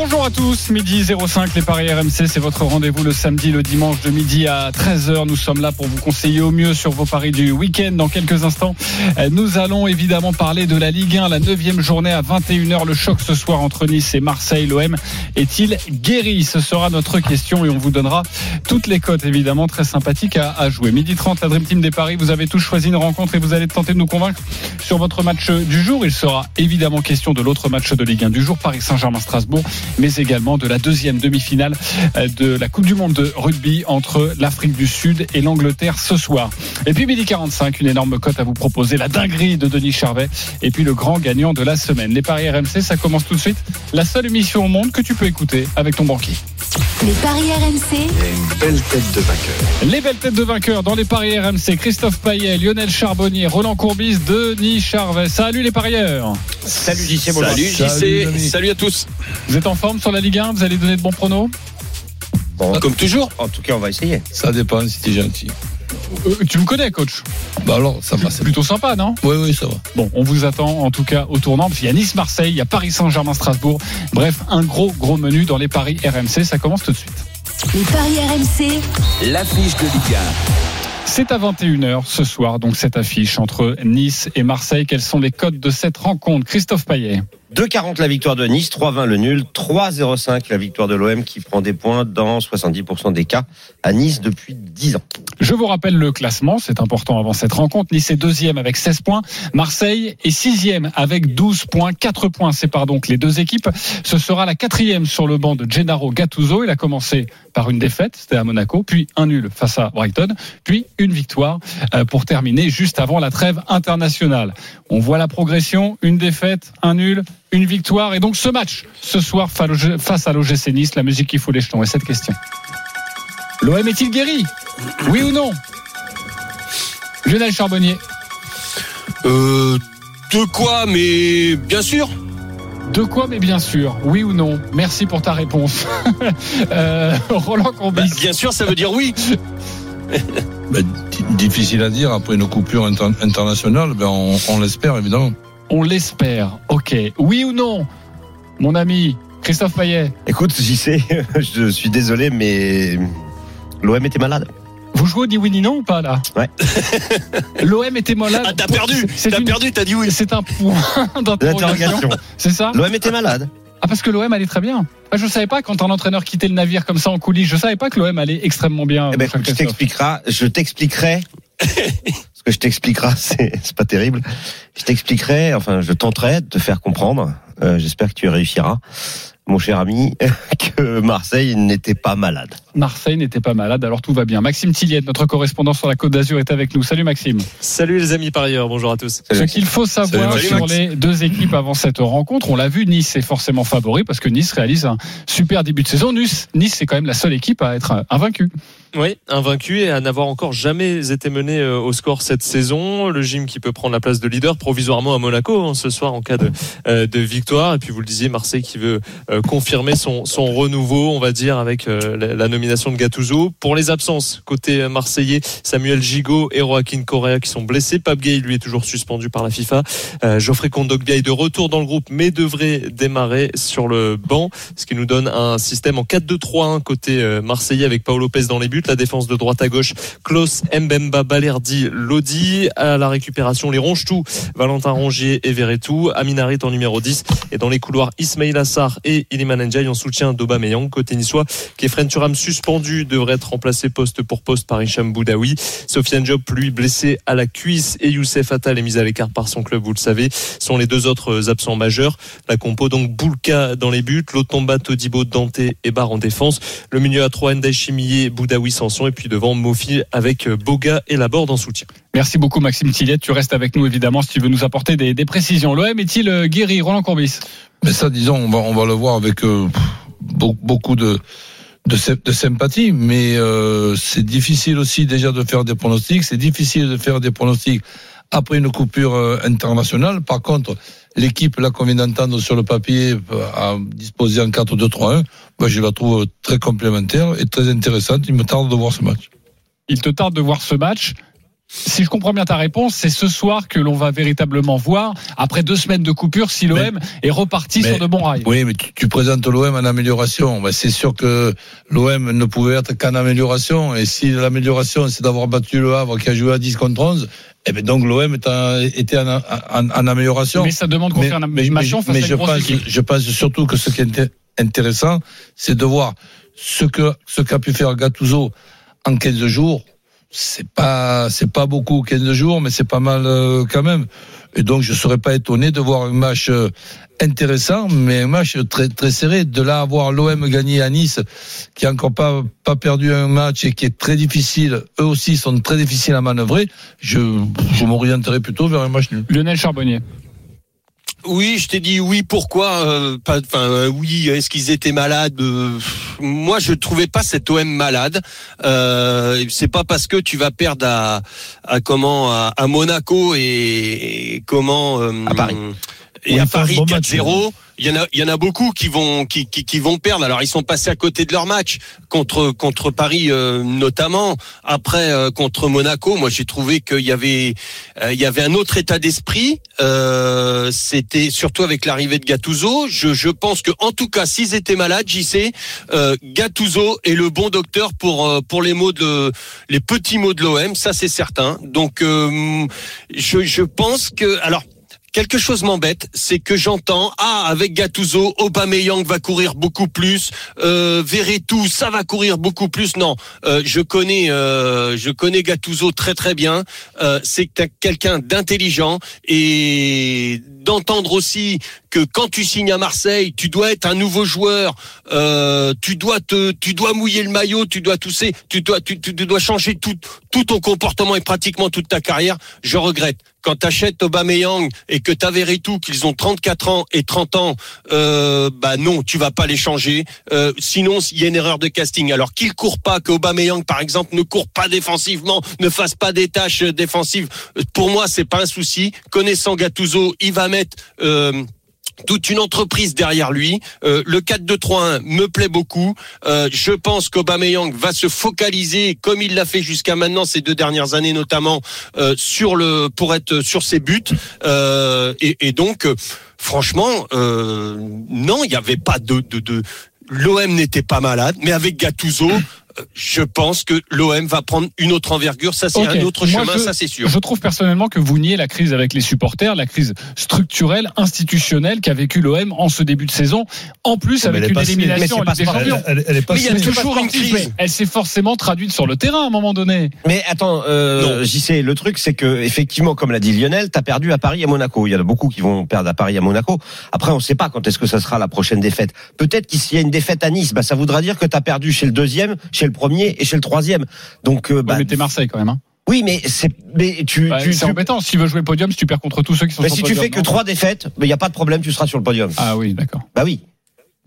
Bonjour à tous, midi 05, les Paris RMC, c'est votre rendez-vous le samedi, le dimanche de midi à 13h. Nous sommes là pour vous conseiller au mieux sur vos paris du week-end. Dans quelques instants, nous allons évidemment parler de la Ligue 1, la neuvième journée à 21h. Le choc ce soir entre Nice et Marseille. L'OM est-il guéri? Ce sera notre question et on vous donnera toutes les cotes évidemment très sympathiques à, à jouer. Midi 30, la Dream Team des Paris, vous avez tous choisi une rencontre et vous allez tenter de nous convaincre sur votre match du jour. Il sera évidemment question de l'autre match de Ligue 1 du jour, Paris Saint-Germain-Strasbourg mais également de la deuxième demi-finale de la Coupe du Monde de rugby entre l'Afrique du Sud et l'Angleterre ce soir. Et puis midi 45, une énorme cote à vous proposer, la dinguerie de Denis Charvet et puis le grand gagnant de la semaine. Les paris RMC, ça commence tout de suite. La seule émission au monde que tu peux écouter avec ton banquier. Les paris RMC. une belle tête de vainqueur. Les belles têtes de vainqueurs dans les paris RMC. Christophe Payet, Lionel Charbonnier, Roland Courbis, Denis Charvet. Salut les parieurs. Salut JC, bonjour. Salut, JC, salut à tous. Vous êtes en forme sur la Ligue 1 Vous allez donner de bons pronos? Bon, comme toujours. En tout cas, on va essayer. Ça dépend si t'es gentil. Euh, Tu me connais, coach Bah alors, ça va. C'est plutôt sympa, non? Oui, oui, ça va. Bon, on vous attend en tout cas au tournant, parce qu'il y a Nice-Marseille, il y a Paris-Saint-Germain-Strasbourg. Bref, un gros, gros menu dans les paris RMC. Ça commence tout de suite. Les paris RMC. L'affiche de Ligue C'est à 21h ce soir, donc cette affiche entre Nice et Marseille. Quels sont les codes de cette rencontre? Christophe Payet 2,40 la victoire de Nice, 3,20 le nul, 3,05 la victoire de l'OM qui prend des points dans 70% des cas à Nice depuis 10 ans. Je vous rappelle le classement, c'est important avant cette rencontre. Nice est deuxième avec 16 points. Marseille est sixième avec 12 points. 4 points séparent donc les deux équipes. Ce sera la quatrième sur le banc de Gennaro Gattuso. Il a commencé par une défaite, c'était à Monaco, puis un nul face à Brighton, puis une victoire euh, pour terminer juste avant la trêve internationale. On voit la progression, une défaite, un nul, une victoire. Et donc ce match, ce soir, face à l'OGC Nice, la musique qui fout les jetons. Et cette question. L'OM est-il guéri? Oui ou non? Lionel Charbonnier. Euh, de quoi, mais bien sûr. De quoi, mais bien sûr, oui ou non? Merci pour ta réponse. euh, Roland Courbis. Bah, bien sûr, ça veut dire oui. Bah, di- difficile à dire. Après une coupure inter- internationale, ben on, on l'espère évidemment. On l'espère. Ok. Oui ou non? Mon ami Christophe Payet. Écoute, JC, je suis désolé, mais l'OM était malade. Vous jouez au ni oui ni non ou pas là Ouais. L'OM était malade. Ah, t'as perdu. C'est T'as une- perdu, t'as dit oui. C'est un point d'interrogation. C'est ça L'OM était malade. Ah parce que l'OM allait très bien. Ah, je savais pas quand un entraîneur quittait le navire comme ça en coulisses. Je savais pas que l'OM allait extrêmement bien. Eh ben, je t'expliquerai, je t'expliquerai. Ce que je t'expliquerai, c'est, c'est pas terrible. Je t'expliquerai, enfin, je tenterai de te faire comprendre. euh, j'espère que tu réussiras, mon cher ami, que Marseille n'était pas malade. Marseille n'était pas malade, alors tout va bien. Maxime Tilliette, notre correspondant sur la Côte d'Azur, est avec nous. Salut Maxime. Salut les amis parieurs, bonjour à tous. Ce qu'il faut savoir Salut, sur les deux équipes avant cette rencontre, on l'a vu, Nice est forcément favori parce que Nice réalise un super début de saison. Nice, Nice c'est quand même la seule équipe à être invaincue. Oui, invaincu et à n'avoir encore jamais été mené euh, au score cette saison. Le gym qui peut prendre la place de leader provisoirement à Monaco hein, ce soir en cas de, euh, de victoire. Et puis vous le disiez, Marseille qui veut euh, confirmer son, son renouveau, on va dire, avec euh, la, la nomination de Gattuso. Pour les absences, côté marseillais, Samuel Gigot et Joaquin Correa qui sont blessés. Pape Gay, lui, est toujours suspendu par la FIFA. Euh, Geoffrey Kondogbia est de retour dans le groupe, mais devrait démarrer sur le banc, ce qui nous donne un système en 4-2-3-1 côté euh, marseillais avec Paolo Lopez dans les buts, la défense de droite à gauche, Klaus, Mbemba, Balerdi, Lodi, à la récupération les Ronchetou, Valentin Rongier et Verretou, Aminarit en numéro 10 et dans les couloirs Ismail Assar et Iliman Ndiaye en soutien d'Aubameyang côté niçois, Kefren Turam suspendu devrait être remplacé poste pour poste par Hicham Boudaoui, Sofiane Diop lui blessé à la cuisse et Youssef Attal est mis à l'écart par son club, vous le savez, sont les deux autres absents majeurs. La compo donc Boulka dans les buts, Lotomba, Todibo, Dante et Barre en défense. Le milieu à 3 Ndai Chimillé, Boudaoui, Sanson et puis devant Mofi avec Boga et Laborde en soutien. Merci beaucoup Maxime Tilliette. Tu restes avec nous évidemment si tu veux nous apporter des, des précisions. L'OM est-il euh, guéri Roland Courbis? Mais ça, disons, on va, on va le voir avec euh, beau- beaucoup de, de, sy- de sympathie, mais euh, c'est difficile aussi déjà de faire des pronostics. C'est difficile de faire des pronostics après une coupure euh, internationale. Par contre, l'équipe là qu'on vient d'entendre sur le papier à disposer en 4-2-3-1, moi je la trouve très complémentaire et très intéressante. Il me tarde de voir ce match. Il te tarde de voir ce match. Si je comprends bien ta réponse, c'est ce soir que l'on va véritablement voir, après deux semaines de coupure, si l'OM est reparti mais- sur de bons rails. Oui, mais tu, tu présentes l'OM en amélioration. Ben, c'est sûr que l'OM ne pouvait être qu'en amélioration. Et si l'amélioration, c'est d'avoir battu le Havre qui a joué à 10 contre 11, eh ben donc l'OM en- était en, en- en amélioration. Mais ça demande qu'on fasse un mais- face mais à je pense, je pense surtout que ce qui est inté- intéressant, c'est de voir ce que ce qu'a pu faire Gattuso en 15 jours. C'est pas c'est pas beaucoup 15 jours, mais c'est pas mal euh, quand même. Et donc je serais pas étonné de voir un match euh, intéressant, mais un match très très serré. De là à voir l'OM gagner à Nice, qui a encore pas perdu un match et qui est très difficile. Eux aussi sont très difficiles à manœuvrer. Je je m'orienterais plutôt vers un match nul. Lionel Charbonnier. Oui, je t'ai dit oui. Pourquoi euh, pas Enfin, euh, oui. Est-ce qu'ils étaient malades Euh, Moi, je trouvais pas cet OM malade. Euh, c'est pas parce que tu vas perdre à, à comment à, à Monaco et, et comment euh, À Paris. et à Paris bon match, 4-0. Il y en a, il y en a beaucoup qui vont, qui, qui, qui vont perdre. Alors ils sont passés à côté de leur match contre contre Paris euh, notamment. Après euh, contre Monaco, moi j'ai trouvé qu'il y avait, euh, il y avait un autre état d'esprit. Euh, C'était surtout avec l'arrivée de Gattuso. Je, je pense que en tout cas, s'ils étaient malades, j'y sais, euh, Gattuso est le bon docteur pour euh, pour les mots de les petits mots de l'OM. Ça c'est certain. Donc je, je pense que alors. Quelque chose m'embête, c'est que j'entends ah avec Gattuso, Aubameyang va courir beaucoup plus, euh, Verretou ça va courir beaucoup plus. Non, euh, je connais euh, je connais Gattuso très très bien. Euh, c'est quelqu'un d'intelligent et d'entendre aussi que quand tu signes à Marseille, tu dois être un nouveau joueur, euh, tu dois te tu dois mouiller le maillot, tu dois tousser, tu dois tu, tu dois changer tout tout ton comportement et pratiquement toute ta carrière. Je regrette quand t'achètes Aubameyang et que t'as Verretou qu'ils ont 34 ans et 30 ans, euh, bah non, tu vas pas les changer. Euh, sinon, il y a une erreur de casting. Alors qu'il court pas, que Aubameyang par exemple ne court pas défensivement, ne fasse pas des tâches défensives, pour moi c'est pas un souci. Connaissant Gattuso, il va mettre euh, toute une entreprise derrière lui. Euh, le 4-2-3-1 me plaît beaucoup. Euh, je pense qu'Aubameyang va se focaliser comme il l'a fait jusqu'à maintenant ces deux dernières années notamment sur le pour être sur ses buts et, donc franchement non il n'y avait pas de, de, l'OM n'était pas malade mais avec Gattuso je pense que l'OM va prendre une autre envergure ça c'est un autre Moi, chemin je- ça c'est sûr Je trouve personnellement que vous niez la crise avec les supporters, la crise structurelle, institutionnelle qu'a vécu l'OM en ce début de saison, en plus Mais avec une passée. élimination Mais pas. Elle, elle- elle est pas Mais il y a toujours une crise. Elle s'est forcément traduite sur le terrain à un moment donné. Mais attends, euh, sais. Le truc, c'est que effectivement, comme l'a dit Lionel, t'as perdu à Paris et à Monaco. Il y en a beaucoup qui vont perdre à Paris et à Monaco. Après, on sait pas quand est-ce que ça sera la prochaine défaite. Peut-être qu'il y a une défaite à Nice, bah ça voudra dire que t'as perdu chez le deuxième, chez le premier et chez le troisième. Donc, euh, bah, mais t'es Marseille quand même. Hein. oui, mais c'est, mais tu, Bah, tu, c'est tu- embêtant. Si tu veux jouer le podium, si tu perds contre tous ceux qui sont bah, sur si le tu podium, fais que trois défaites, il y a pas de problème, tu seras sur le podium. Ah oui, d'accord. Bah oui.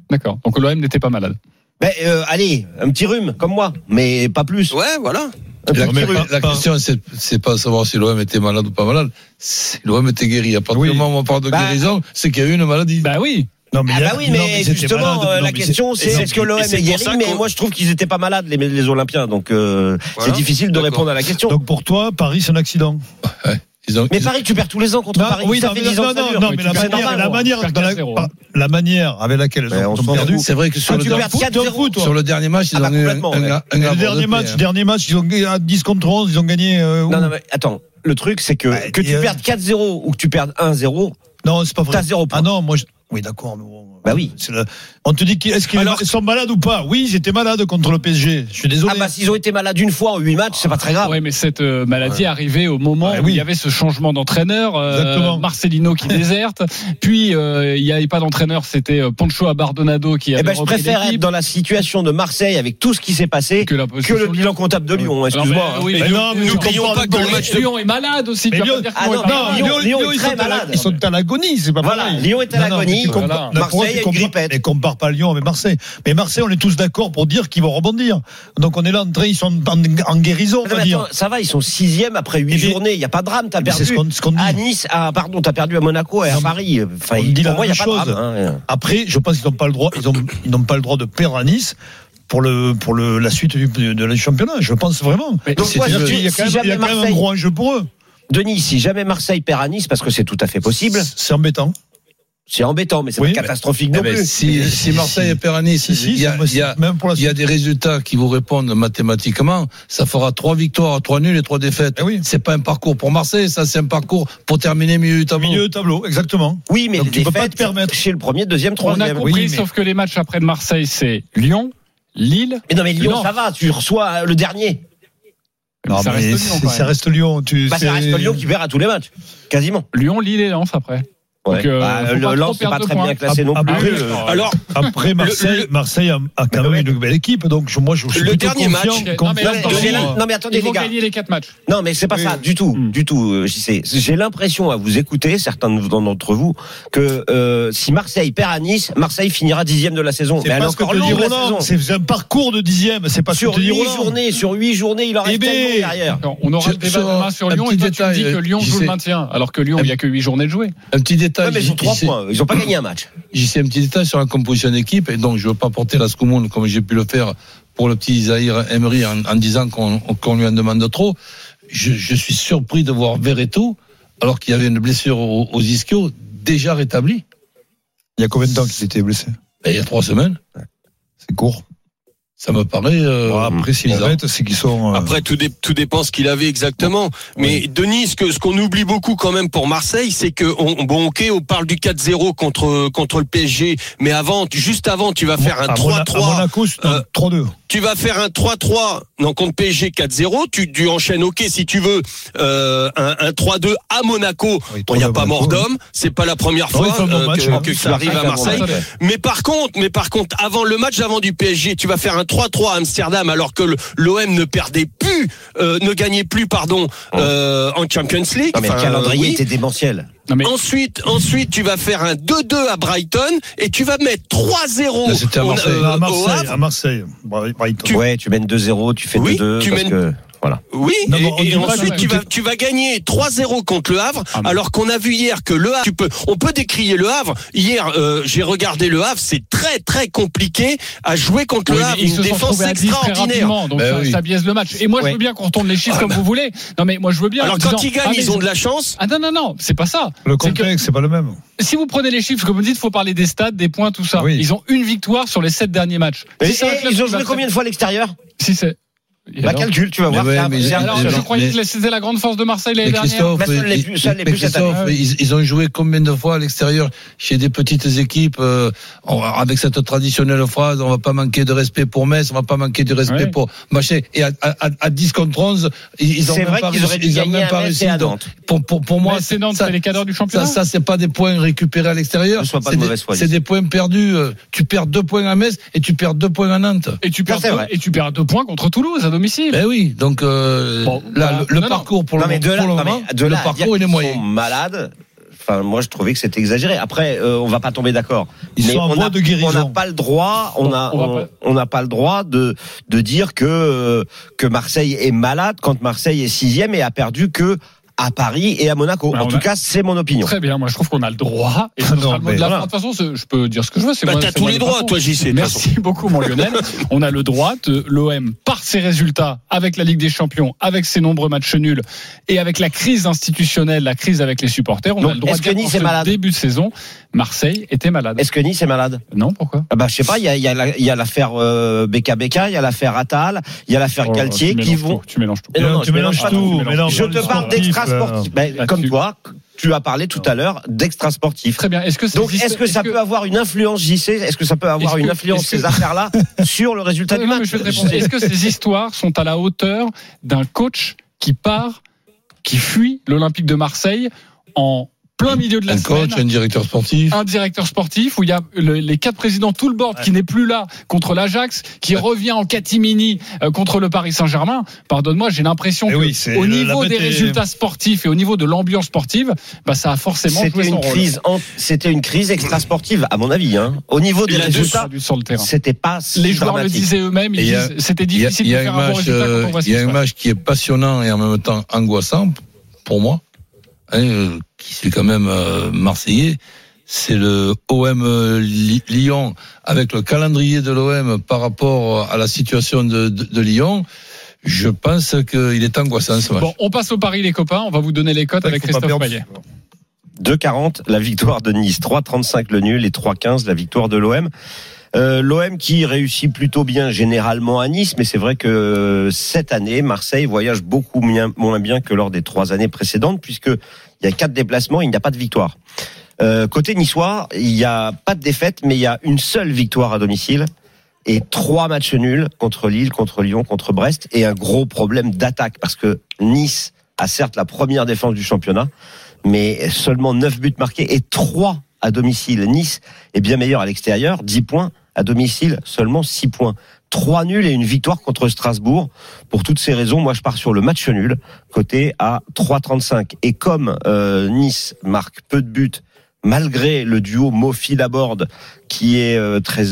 D'accord. Donc l'OM n'était pas malade. Ben, euh, allez, un petit rhume comme moi, mais pas plus. ouais voilà La, mais question, c'est, c'est pas savoir si l'OM était malade ou pas malade. Si l'OM était guéri. À partir Oui. du moment où on parle de Bah. guérison, c'est qu'il y a eu une maladie. Bah oui. Non, mais Ah bah oui, non, mais, justement, malade. euh, Non, la mais question c'est- est-ce que l'OM est guéri Mais moi, je trouve qu'ils étaient pas malades, les, les Olympiens. Donc, euh, Voilà. c'est difficile de répondre à la question. Donc pour toi, Paris, c'est un accident. Ils ont, mais ils- Paris, tu perds tous les ans contre Non, Paris. oui, ça non, fait mais 10 ans non, mais la manière, normal, la on manière, perd dans la, 4-0. par- la manière avec laquelle ils on ont perdu. c'est vrai que sur Ah, le, dernier- perds 4-0. toi. sur le dernier match, ils Ah bah, ont eu un, complètement, un, ouais. un, un Et le dernier de match, paix, dernier match, ils ont gagné à 10 contre 11, ils ont gagné. euh, où Non, non, mais attends. Le truc, c'est que Ouais, que tu euh, perdes 4-0 ou que tu perdes 1-0, Non, c'est pas vrai. t'as 0 points. Ah non, moi, je... oui, d'accord. mais bon, Bah oui. le- On te dit qu'ils- est-ce qu'ils Alors- sont malades ou pas? Oui, ils étaient malades contre le PSG. Je suis désolé. Ah bah s'ils ont été malades une fois en 8 matchs, c'est pas très grave. Oui, mais cette euh, maladie est arrivée au moment Ouais, où oui. il y avait ce changement d'entraîneur, euh, Exactement. Marcelino qui déserte, puis euh, il n'y avait pas d'entraîneur, c'était euh, Poncho Abardonado qui Eh avait ben, je repris préfère être dans la situation de Marseille avec tout ce qui s'est passé que la que position le bilan comptable de Lyon. Excuse-moi. mais, oui, Mais mais non, mais tu n'oublions pas que le pas. match de Lyon est malade aussi. Lyon- Ah Lyon non, est malade. Lyon- Lyon est ils très sont à la- malade. Ils sont à l'agonie, c'est pas Voilà, pareil. Lyon est à l'agonie. Voilà. Marseille a une compares- grippette. Mais compare pas Lyon avec Marseille. Mais Marseille, on est tous d'accord pour dire qu'ils vont rebondir. Donc on est là en train, ils sont en, en guérison, on va dire. ça va, ils sont sixième après huit journées. Il n'y a pas de drame. T'as perdu ce qu'on- ce à Nice. Ah, pardon, t'as perdu à Monaco et à Paris. Enfin, on dit la moi, il a même pas de chose. drame. hein. Après, je pense qu'ils n'ont pas le droit, ils ont, ils n'ont pas le droit de perdre à Nice pour le pour le la suite du, de la championnat. Je pense vraiment. Mais Donc, C'est-à-dire je- qu'il y a si quand même, il y a quand même un gros enjeu pour eux. Denis, si jamais Marseille perd à Nice, parce que c'est tout à fait possible, C'est embêtant. C'est embêtant, mais c'est Oui, pas catastrophique Eh non plus. si, si Marseille perd à Nice, il y a, des résultats qui vous répondent mathématiquement. Ça fera trois victoires, trois nuls et trois défaites. Eh oui. C'est pas un parcours pour Marseille, ça c'est un parcours pour terminer milieu du tableau. milieu de tableau, exactement. Oui, mais Donc, les tu peux pas défaites te permettre. chez le premier, deuxième, On a troisième. compris, Oui, mais- sauf que les matchs après de Marseille, c'est Lyon, Lille. Mais non, mais Lyon, Non. ça va, tu reçois euh, le dernier. Non, ça mais reste Lyon ça reste Lyon. Tu, Bah, ça reste Lyon qui perd à tous les matchs. Quasiment. Lyon, Lille et Lens après. Ouais. Euh, Bah, le Lens, c'est pas très points. bien classé non plus. Euh. Alors, Après Marseille, le- Marseille a, a quand même ouais. une belle équipe, donc je- moi je suis Le dernier match- Non, mais Non, non, attendez Ils les gars. gagner les quatre matchs. Non mais c'est pas Oui. ça du tout, Hmm. du tout. euh. J'ai l'impression à vous écouter, certains de- d'entre vous, que euh, si Marseille perd à Nice, Marseille finira dixième de la saison. C'est Mais pas ce que encore c'est un parcours de dixième, c'est pas Sur huit journées, sur huit journées, il en reste Eh ben, tellement derrière. Alors, on aura le débat sur demain sur Lyon et tu dis que Lyon joue le maintien, alors que Lyon, il n'y a que 8 journées de jouer. Un petit détail. Ouais, mais ils ont trois points. Ils ont pas gagné un match. J'y sais un petit détail sur la composition d'équipe, et donc je ne veux pas porter la scoumoune comme j'ai pu le faire pour le petit Zahir Emery en, en disant qu'on lui en demande trop. Je, je suis surpris de voir Verreto, alors qu'il y avait une blessure aux, aux ischios, déjà rétabli. Il y a combien de temps qu'il était blessé? Ben, il y a trois semaines. C'est court. Ça me paraît. euh, Bon, après, s'ils bizarre. arrêtent, c'est qu'ils sont. euh, Après, tout, dé- tout dépend ce qu'il avait exactement. Mais Denis, ce que- ce qu'on oublie beaucoup quand même pour Marseille, c'est que on, bon, ok, on parle du 4-0 contre contre le PSG, mais avant, juste avant, tu vas faire un à Mona- 3-3. À Monaco, c'est un euh, 3-2. Tu vas faire un 3-3 non contre PSG 4-0. Tu, tu enchaînes, ok, si tu veux euh, un, un 3-2 à Monaco. Oui, Bon, il n'y a 3-2 pas mort d'homme. C'est pas la première Non, fois bon euh, match, que, hein. que ça arrive à Marseille. Mais par contre, mais par contre, avant le match avant du PSG, tu vas faire un 3-3 à Amsterdam alors que l'OM ne perdait plus, euh, ne gagnait plus, pardon, euh, en Champions League. Non, mais le calendrier oui. était démentiel. Non, mais Ensuite, ensuite, tu vas faire un 2-2 à Brighton et tu vas mettre 3-0 Là, c'était à au- Marseille. euh, à Marseille, à Marseille. Brighton. Ouais, tu mènes 2-0, tu fais Oui, 2-2. tu parce mènes- que, voilà. Oui, Non, et, ensuite tu vas, est- tu vas gagner 3-0 contre le Havre, Ah, alors qu'on a vu hier que le Havre, tu peux, on peut décrier le Havre. Hier, euh, j'ai regardé le Havre, c'est très très compliqué à jouer contre Oui, le Havre, ils une se défense retrouvés à 10 très extraordinaire. donc Ben ça, oui. ça biaise le match. Et moi, je veux bien qu'on retourne les chiffres comme vous voulez. Non, mais moi, je veux bien. Alors quand disant, ils gagnent, ah, mais ils ont de la chance. Ah non, non, non, c'est pas ça. Le contexte, c'est pas le même. Si vous prenez les chiffres, comme vous dites, faut parler des stats, des points, tout ça. Oui. Ils ont une victoire sur les sept derniers matchs. Ils ont joué combien de fois à l'extérieur? Si c'est. Bah calcul, tu vas voir. ouais, un- mais- c'est Alors, je croyais mais- que c'était la grande force de Marseille l'année dernière. Christophe, Bah, ça ils- plus- ça ne l'est mais plus cette année. Christophe, ils, ils ont joué combien de fois à l'extérieur chez des petites équipes euh, avec cette traditionnelle phrase on va pas manquer de respect pour Metz, on va pas manquer de respect Ouais. pour machin. Et à, à, à 10 contre 11, ils, ils ont C'est même pas dû ils ont même pas réussi. Pour, pour, pour moi, c'est Nantes, ça- c'est les cadres du championnat. Ça, ça c'est pas des points récupérés à l'extérieur. Ne sois pas C'est de des- points perdus. euh, Tu perds deux points à Metz et tu perds deux points à Nantes. Et tu perds et tu perds deux points contre Toulouse à domicile. Ben oui, donc euh, Bon, là, voilà. le, le Non, parcours pour le, Non, mais de là, pour le non, moment, de le là parcours il est moyen. sont malades. Enfin, moi, je trouvais que c'était exagéré. Après, euh, on va pas tomber d'accord. Ils Mais sont en on voie a- de guérison. On n'a pas le droit. On Bon, a, on on n'a pas le droit de de dire que euh, que Marseille est malade quand Marseille est sixième et a perdu que à Paris et à Monaco. Mais en tout a- cas, c'est mon opinion. Très bien, moi je trouve qu'on a le droit. Et Non, mais de la voilà. De toute façon, je peux dire ce que je veux. Bah, t'as tous les le droits, toi, JC. Merci beaucoup, mon Lionel. On a le droit de l'OM, par ses résultats, avec la Ligue des Champions, avec ses nombreux matchs nuls et avec la crise institutionnelle, la crise avec les supporters, on Donc, a le droit est-ce de dire que Nice ce malade début de saison, Marseille était malade. Est-ce que Nice est malade? Non, pourquoi? Ah bah, je sais pas. Il y a, il y a la- il y a l'affaire euh, BKBK, il y a l'affaire Attal, il y a l'affaire Oh, Galtier tu qui mélanges vont. tout, Tu mélanges tout. Mais non, non, tu mélanges pas tout. Je te le parle d'extra. Sportif. Ben, Là-dessus. comme toi, tu as parlé tout à l'heure d'extra sportif. Très bien. Est-ce que Donc, est-ce que ça peut avoir une influence, JC Est-ce que ça peut avoir une que- influence, que- ces affaires-là, sur le résultat du Non, mais match. Est-ce que ces histoires sont à la hauteur d'un coach qui part, qui fuit l'Olympique de Marseille en plein milieu de la Un semaine. coach, un directeur sportif. un directeur sportif où il y a le- les quatre présidents, tout le board qui n'est plus là contre l'Ajax, qui revient en catimini euh, contre le Paris Saint-Germain. Pardonne-moi, j'ai l'impression Eh que oui, c'est au le- niveau des résultats sportifs et au niveau de l'ambiance sportive, bah, ça a forcément joué C'était son une rôle. crise, en- c'était une crise extra-sportive, à mon avis. Hein. Au niveau des résultats, sur le terrain. c'était pas si Les joueurs dramatique. le disaient eux-mêmes, c'était Il y a, difficile il y de a faire un bon résultat euh, il y a un match qui est passionnant et en même temps angoissant pour moi, hein, euh, qui suis quand même euh, marseillais. C'est le OM euh, Lyon avec le calendrier de l'OM par rapport à la situation de, de- de Lyon. Je pense qu'il est angoissant ce match. Bon, on passe au pari les copains, on va vous donner les cotes avec Christophe. Payet. 2,40 la victoire de Nice, 3,35 le nul et 3,15 la victoire de l'OM. Euh, L'OM qui réussit plutôt bien généralement à Nice, mais c'est vrai que euh, cette année, Marseille voyage beaucoup moins, bien que lors des trois années précédentes, puisque il y a quatre déplacements, il n'y a pas de victoire. Euh, côté niçois, il n'y a pas de défaite, mais il y a une seule victoire à domicile et trois matchs nuls contre Lille, contre Lyon, contre Brest, et un gros problème d'attaque, parce que Nice a certes la première défense du championnat, mais seulement 9 buts marqués et 3 à domicile. Nice est bien meilleur à l'extérieur, 10 points. À domicile, seulement 6 points. 3 nuls et une victoire contre Strasbourg. Pour toutes ces raisons, moi je pars sur le match nul, côté à 3,35. Et comme euh, Nice marque peu de buts, malgré le duo Mofi-Laborde, qui est euh, très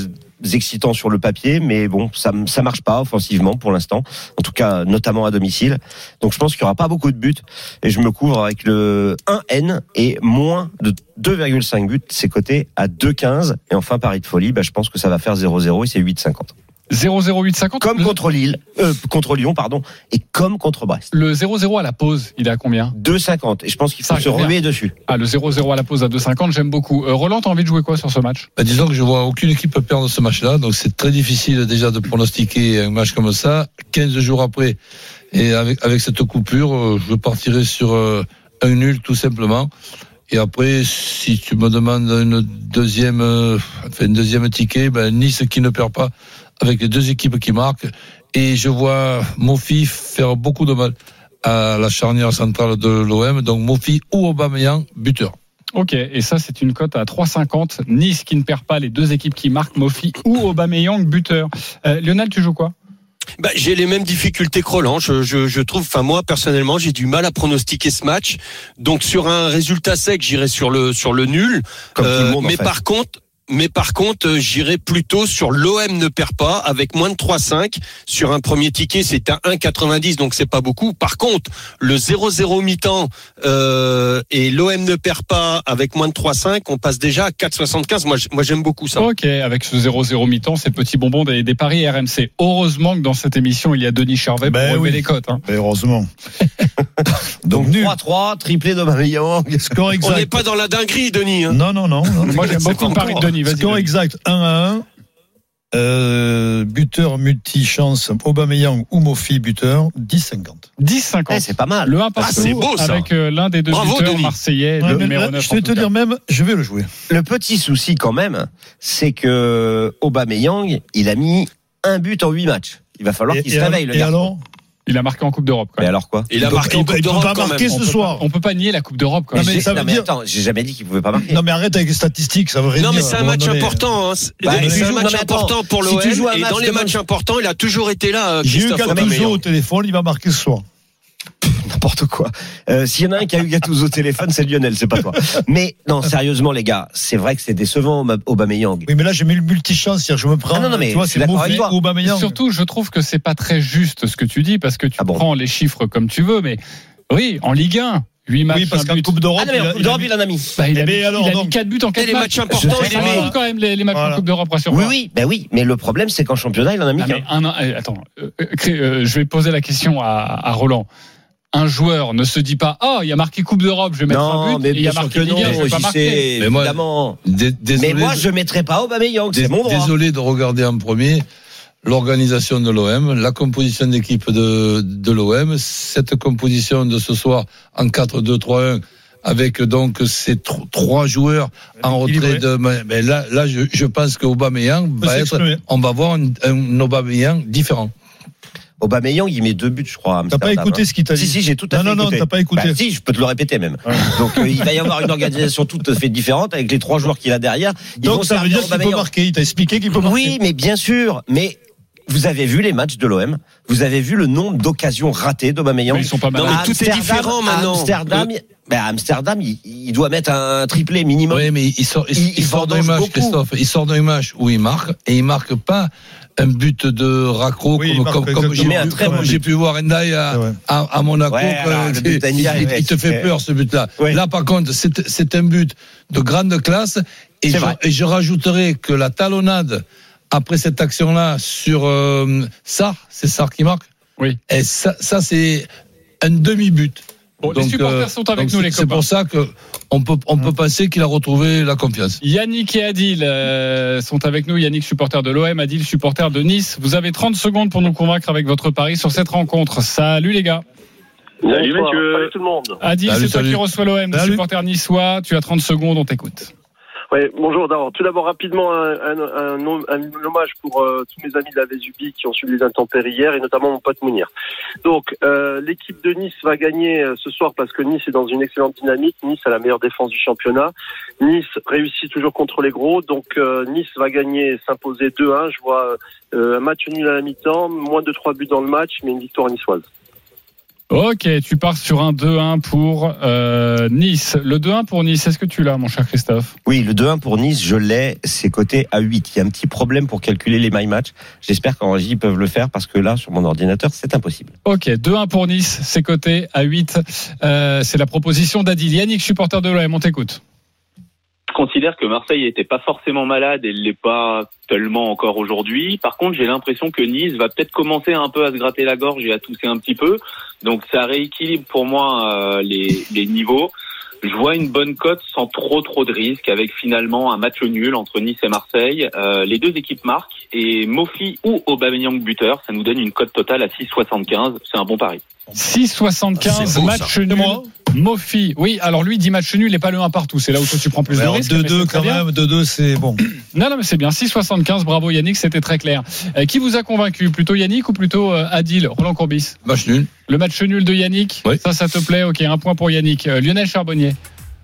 excitant sur le papier, mais bon, ça ça marche pas offensivement pour l'instant, en tout cas notamment à domicile. Donc je pense qu'il y aura pas beaucoup de buts et je me couvre avec le 1N et moins de 2,5 buts, c'est coté à 2,15 et enfin Paris de folie, bah, je pense que ça va faire 0-0 et c'est 8,50. 0-0-8-50. Comme Le- contre Lille, euh, contre Lyon pardon, et comme contre Brest. Le 0-0 à la pause, il est à combien? 2,50 et je pense qu'il faut Ça, se ruer dessus. Ah, le 0-0 à la pause à 2,50, j'aime beaucoup. Euh, Roland, t'as envie de jouer quoi sur ce match? Bah, disons que je vois aucune équipe perdre ce match-là, donc c'est très difficile déjà de pronostiquer un match comme ça. 15 jours après, et avec, avec cette coupure, euh, je partirai sur euh, un nul tout simplement. Et après, si tu me demandes une deuxième, euh, enfin, une deuxième ticket, ben, Nice qui ne perd pas avec les deux équipes qui marquent. Et je vois Mofi faire beaucoup de mal à la charnière centrale de l'OM. Donc Mofi ou Aubameyang, buteur. Ok, et ça c'est une cote à 3,50. Nice qui ne perd pas, les deux équipes qui marquent, Mofi ou Aubameyang buteur. Euh, Lionel, tu joues quoi? Bah, j'ai les mêmes difficultés que Roland. Je, je, je trouve, enfin moi personnellement, j'ai du mal à pronostiquer ce match. Donc sur un résultat sec, j'irai sur le sur le nul. Comme tout le Euh, en mais fait. par contre, mais par contre, euh, j'irai plutôt sur l'OM ne perd pas avec moins de 3,5 sur un premier ticket, c'est à 1,90 donc c'est pas beaucoup. Par contre, le 0-0 mi-temps euh, et l'OM ne perd pas avec moins de 3,5, on passe déjà à 4,75. Moi, j'aime beaucoup ça. Ok, avec ce 0-0 mi-temps, ces petits bonbons des, des paris RMC. Heureusement que dans cette émission, il y a Denis Charvet pour Ben relever oui. les cotes. hein. Mais heureusement. Donc, Donc, nul. 3-3, triplé d'Aubameyang. Score On n'est pas dans la dinguerie, Denis. hein. Non, non, non. non. Moi j'aime beaucoup le pari de encore. Denis. Vas-y, Score exact 1 à 1. Euh, buteur multi-chance, Aubameyang ou Mofi buteur, 10-50. 10-50. Eh, c'est pas mal. Le 1 partout Ah, c'est beau, ça. avec euh, l'un des deux Bravo, buteurs Denis. marseillais, Ouais, le numéro là, 9. je vais te dire même, je vais le jouer. Le petit souci quand même, c'est que Aubameyang, il a mis un but en huit matchs. Il va falloir Et- qu'il et se réveille, le et garçon. alors? Il a marqué en Coupe d'Europe. quand Mais alors quoi Il a marqué en Coupe il peut d'Europe pas marquer ce peut soir. pas- On peut pas nier la Coupe d'Europe quand Non, même. mais J'ai- ça veut non, mais dire- attends, j'ai jamais dit qu'il pouvait pas marquer. Non mais arrête avec les statistiques, ça veut rien Non, dire. mais c'est un match important. hein. C'est Bah, un match non, important pour si l'OM. tu joues un Et match dans les matchs match- importants, il a toujours été là. J'ai eu Gattuso au téléphone, il va marquer ce soir. N'importe quoi. Euh, S'il y en a un qui a eu Gattuso au téléphone, c'est Lionel, c'est pas toi. Mais non, sérieusement les gars, c'est vrai que c'est décevant Aub- Aubameyang. Oui, mais là j'ai mis le multi-chance, c'est-à-dire je me prends. Ah non, non, mais tu vois, c'est toi. ou Aubameyang. Surtout, je trouve que c'est pas très juste ce que tu dis parce que tu Ah bon prends les chiffres comme tu veux, mais oui, en Ligue 1, 8 matchs, Oui, parce qu'en but. Coupe d'Europe, Ah non, mais il a- en Coupe d'Europe, il en a mis. Bah, il, a Eh mis, ben, alors, il a donc- mis 4 buts en 4 les matchs. matchs importants, il met. quand même les, les matchs Voilà. en Coupe d'Europe, rassure-moi. Oui, oui, ben oui. Mais le problème, c'est qu'en championnat, il en a mis Ah, qu'un. mais un, un- attends, euh, euh, euh, je vais poser la question à, à Roland. Un joueur ne se dit pas, oh, il y a marqué Coupe d'Europe, je vais mettre un Non, but, mais et il y a marqué Ligue 1, je vais pas marquer. Mais moi- évidemment. Désolé, Mais moi, de- je mettrai pas Aubameyang, c'est mon droit. désolé de regarder en premier l'organisation de l'OM, la composition d'équipe de, de l'OM, cette composition de ce soir en 4-2-3-1 avec donc ces tro- trois joueurs en retrait de mais là là je, je pense que Aubameyang Peut va être on va voir un, un Aubameyang différent. Aubameyang, il met deux buts, je crois. T'as pas écouté hein. ce qu'il t'a dit Si, si, j'ai tout à Non, fait non, non, écouté. t'as pas écouté. Bah, si, je peux te le répéter même. Ouais. Donc, euh, il va y avoir une organisation tout à fait différente avec les trois joueurs qu'il a derrière. Ils vont Donc ça veut dire qu'il peut marquer. Il t'a expliqué qu'il peut marquer. Oui, mais bien sûr. Mais vous avez vu les matchs de l'OM. Vous avez vu le nombre d'occasions ratées d'Aubameyang? Ils sont pas mal. Non, mais À tout est différent à maintenant. Amsterdam, il- ben, à Amsterdam, il, il doit mettre un triplé minimum. Oui, mais il sort, il, Il- sort d'un match, beaucoup. Christophe. Il sort d'un match où il marque et il marque pas un but de raccro Oui, comme, comme, comme j'ai pu voir Ndiaye à, à, à Monaco. Ouais, que- alors, le il, but d'Ndiaye, il- ouais, il te fait peur ce but-là. Là, par contre, c'est c'est un but de grande classe. Je, et je rajouterai que la talonnade après cette action-là sur euh, Sarr, c'est Sarr qui marque. Oui. Et ça, ça c'est un demi-but. Bon, les supporters sont avec nous, les c'est- C'est copains. pour ça que on peut on peut penser qu'il a retrouvé la confiance. Yannick et Adil euh, sont avec nous. Yannick, supporter de l'OM, Adil, supporter de Nice. Vous avez 30 secondes pour nous convaincre avec votre pari sur cette rencontre. Salut les gars. Salut messieurs. Salut tout le monde. Adil, c'est toi qui reçois l'OM, supporter niçois. Tu as 30 secondes, on t'écoute. Oui, bonjour d'abord. Tout d'abord rapidement un, un, un, un hommage pour euh, tous mes amis de la Vésubie qui ont subi les intempéries hier et notamment mon pote Mounir. Donc euh, l'équipe de Nice va gagner euh, ce soir parce que Nice est dans une excellente dynamique. Nice a la meilleure défense du championnat. Nice réussit toujours contre les gros. Donc euh, Nice va gagner, et s'imposer 2-1. Je vois euh, un match nul à la mi-temps, moins de 3 buts dans le match, mais une victoire niçoise. Ok, tu pars sur un 2-1 pour euh, Nice. Le 2-1 pour Nice, est-ce que tu l'as, mon cher Christophe? Oui, le 2-1 pour Nice, je l'ai, c'est coté à 8. Il y a un petit problème pour calculer les my match. J'espère qu'en régie, ils peuvent le faire parce que là, sur mon ordinateur, c'est impossible. Ok, 2-1 pour Nice, c'est coté à 8. Euh, c'est la proposition d'Adil. Yannick, supporter de l'OM, on t'écoute. Je considère que Marseille n'était pas forcément malade et ne l'est pas tellement encore aujourd'hui. Par contre, j'ai l'impression que Nice va peut-être commencer un peu à se gratter la gorge et à tousser un petit peu. Donc ça rééquilibre pour moi euh, les, les niveaux. Je vois une bonne cote sans trop trop de risques avec finalement un match nul entre Nice et Marseille. Euh, les deux équipes marquent et Mofi ou Aubameyang buteur, ça nous donne une cote totale à 6,75. C'est un bon pari. 6,75 C'est beau, match ça. nul. Mofi, oui, alors lui dit match nul et pas le 1 partout. C'est là où toi tu prends plus de Alors, risques. mais 2-2 c'est quand bien. même. 2-2, c'est bon. Non, non, mais c'est bien. 6,75. Bravo Yannick, c'était très clair. Euh, qui vous a convaincu? Plutôt Yannick ou plutôt euh, Adil Roland Courbis? Match nul. Le match nul de Yannick? Oui. Ça, ça te plaît? Ok, un point pour Yannick. Euh, Lionel Charbonnier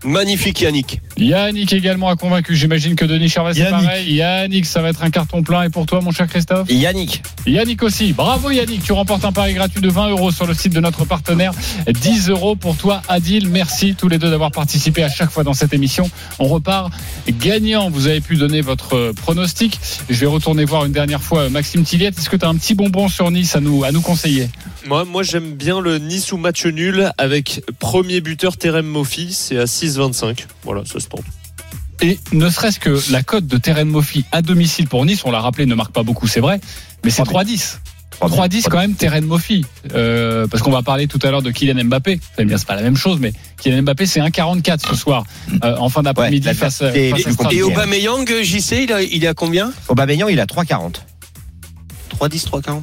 Magnifique Yannick. Yannick également a convaincu. J'imagine que Denis Charvet, c'est Yannick. pareil. Yannick, ça va être un carton plein. Et pour toi, mon cher Christophe Yannick, Yannick aussi. Bravo Yannick, tu remportes un pari gratuit de 20 euros sur le site de notre partenaire. 10 euros pour toi Adil. Merci tous les deux d'avoir participé à chaque fois dans cette émission. On repart gagnant. Vous avez pu donner votre pronostic. Je vais retourner voir une dernière fois euh, Maxime Tilliette. Est-ce que tu as un petit bonbon sur Nice à nous, à nous conseiller? Moi, moi j'aime bien le Nice ou match nul avec premier buteur Terem Mofi, c'est à 6,25. Voilà, ça se tente. Et ne serait-ce que la cote de Terren Moffi à domicile pour Nice, on l'a rappelé, ne marque pas beaucoup, c'est vrai, mais c'est 3-10. 3-10 quand même, Terren Moffi. Euh, parce qu'on va parler tout à l'heure de Kylian Mbappé. Vous allez me dire, c'est pas la même chose, mais Kylian Mbappé, c'est 1,44 ce soir, euh, en fin d'après-midi Ouais, face, à- est face à plus Strasbourg. Et. Aubameyang, JC, il, a, il est à combien? Aubameyang, il a 3,40. 3-10, 3-40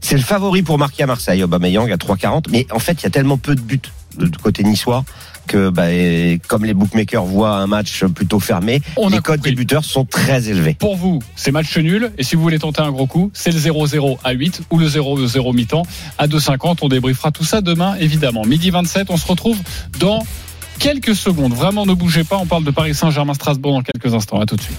C'est le favori pour marquer à Marseille, Aubameyang à 3,40. Mais en fait, il y a tellement peu de buts de de côté niçois que, bah, comme les bookmakers voient un match plutôt fermé, On les codes des buteurs sont très élevés. Pour vous, c'est match nul. Et si vous voulez tenter un gros coup, c'est le 0-0 à 8 ou le 0-0 mi-temps à 2,50. On débriefera tout ça demain, évidemment. Midi 27, on se retrouve dans quelques secondes. Vraiment, ne bougez pas. On parle de Paris Saint-Germain-Strasbourg dans quelques instants. À tout de suite.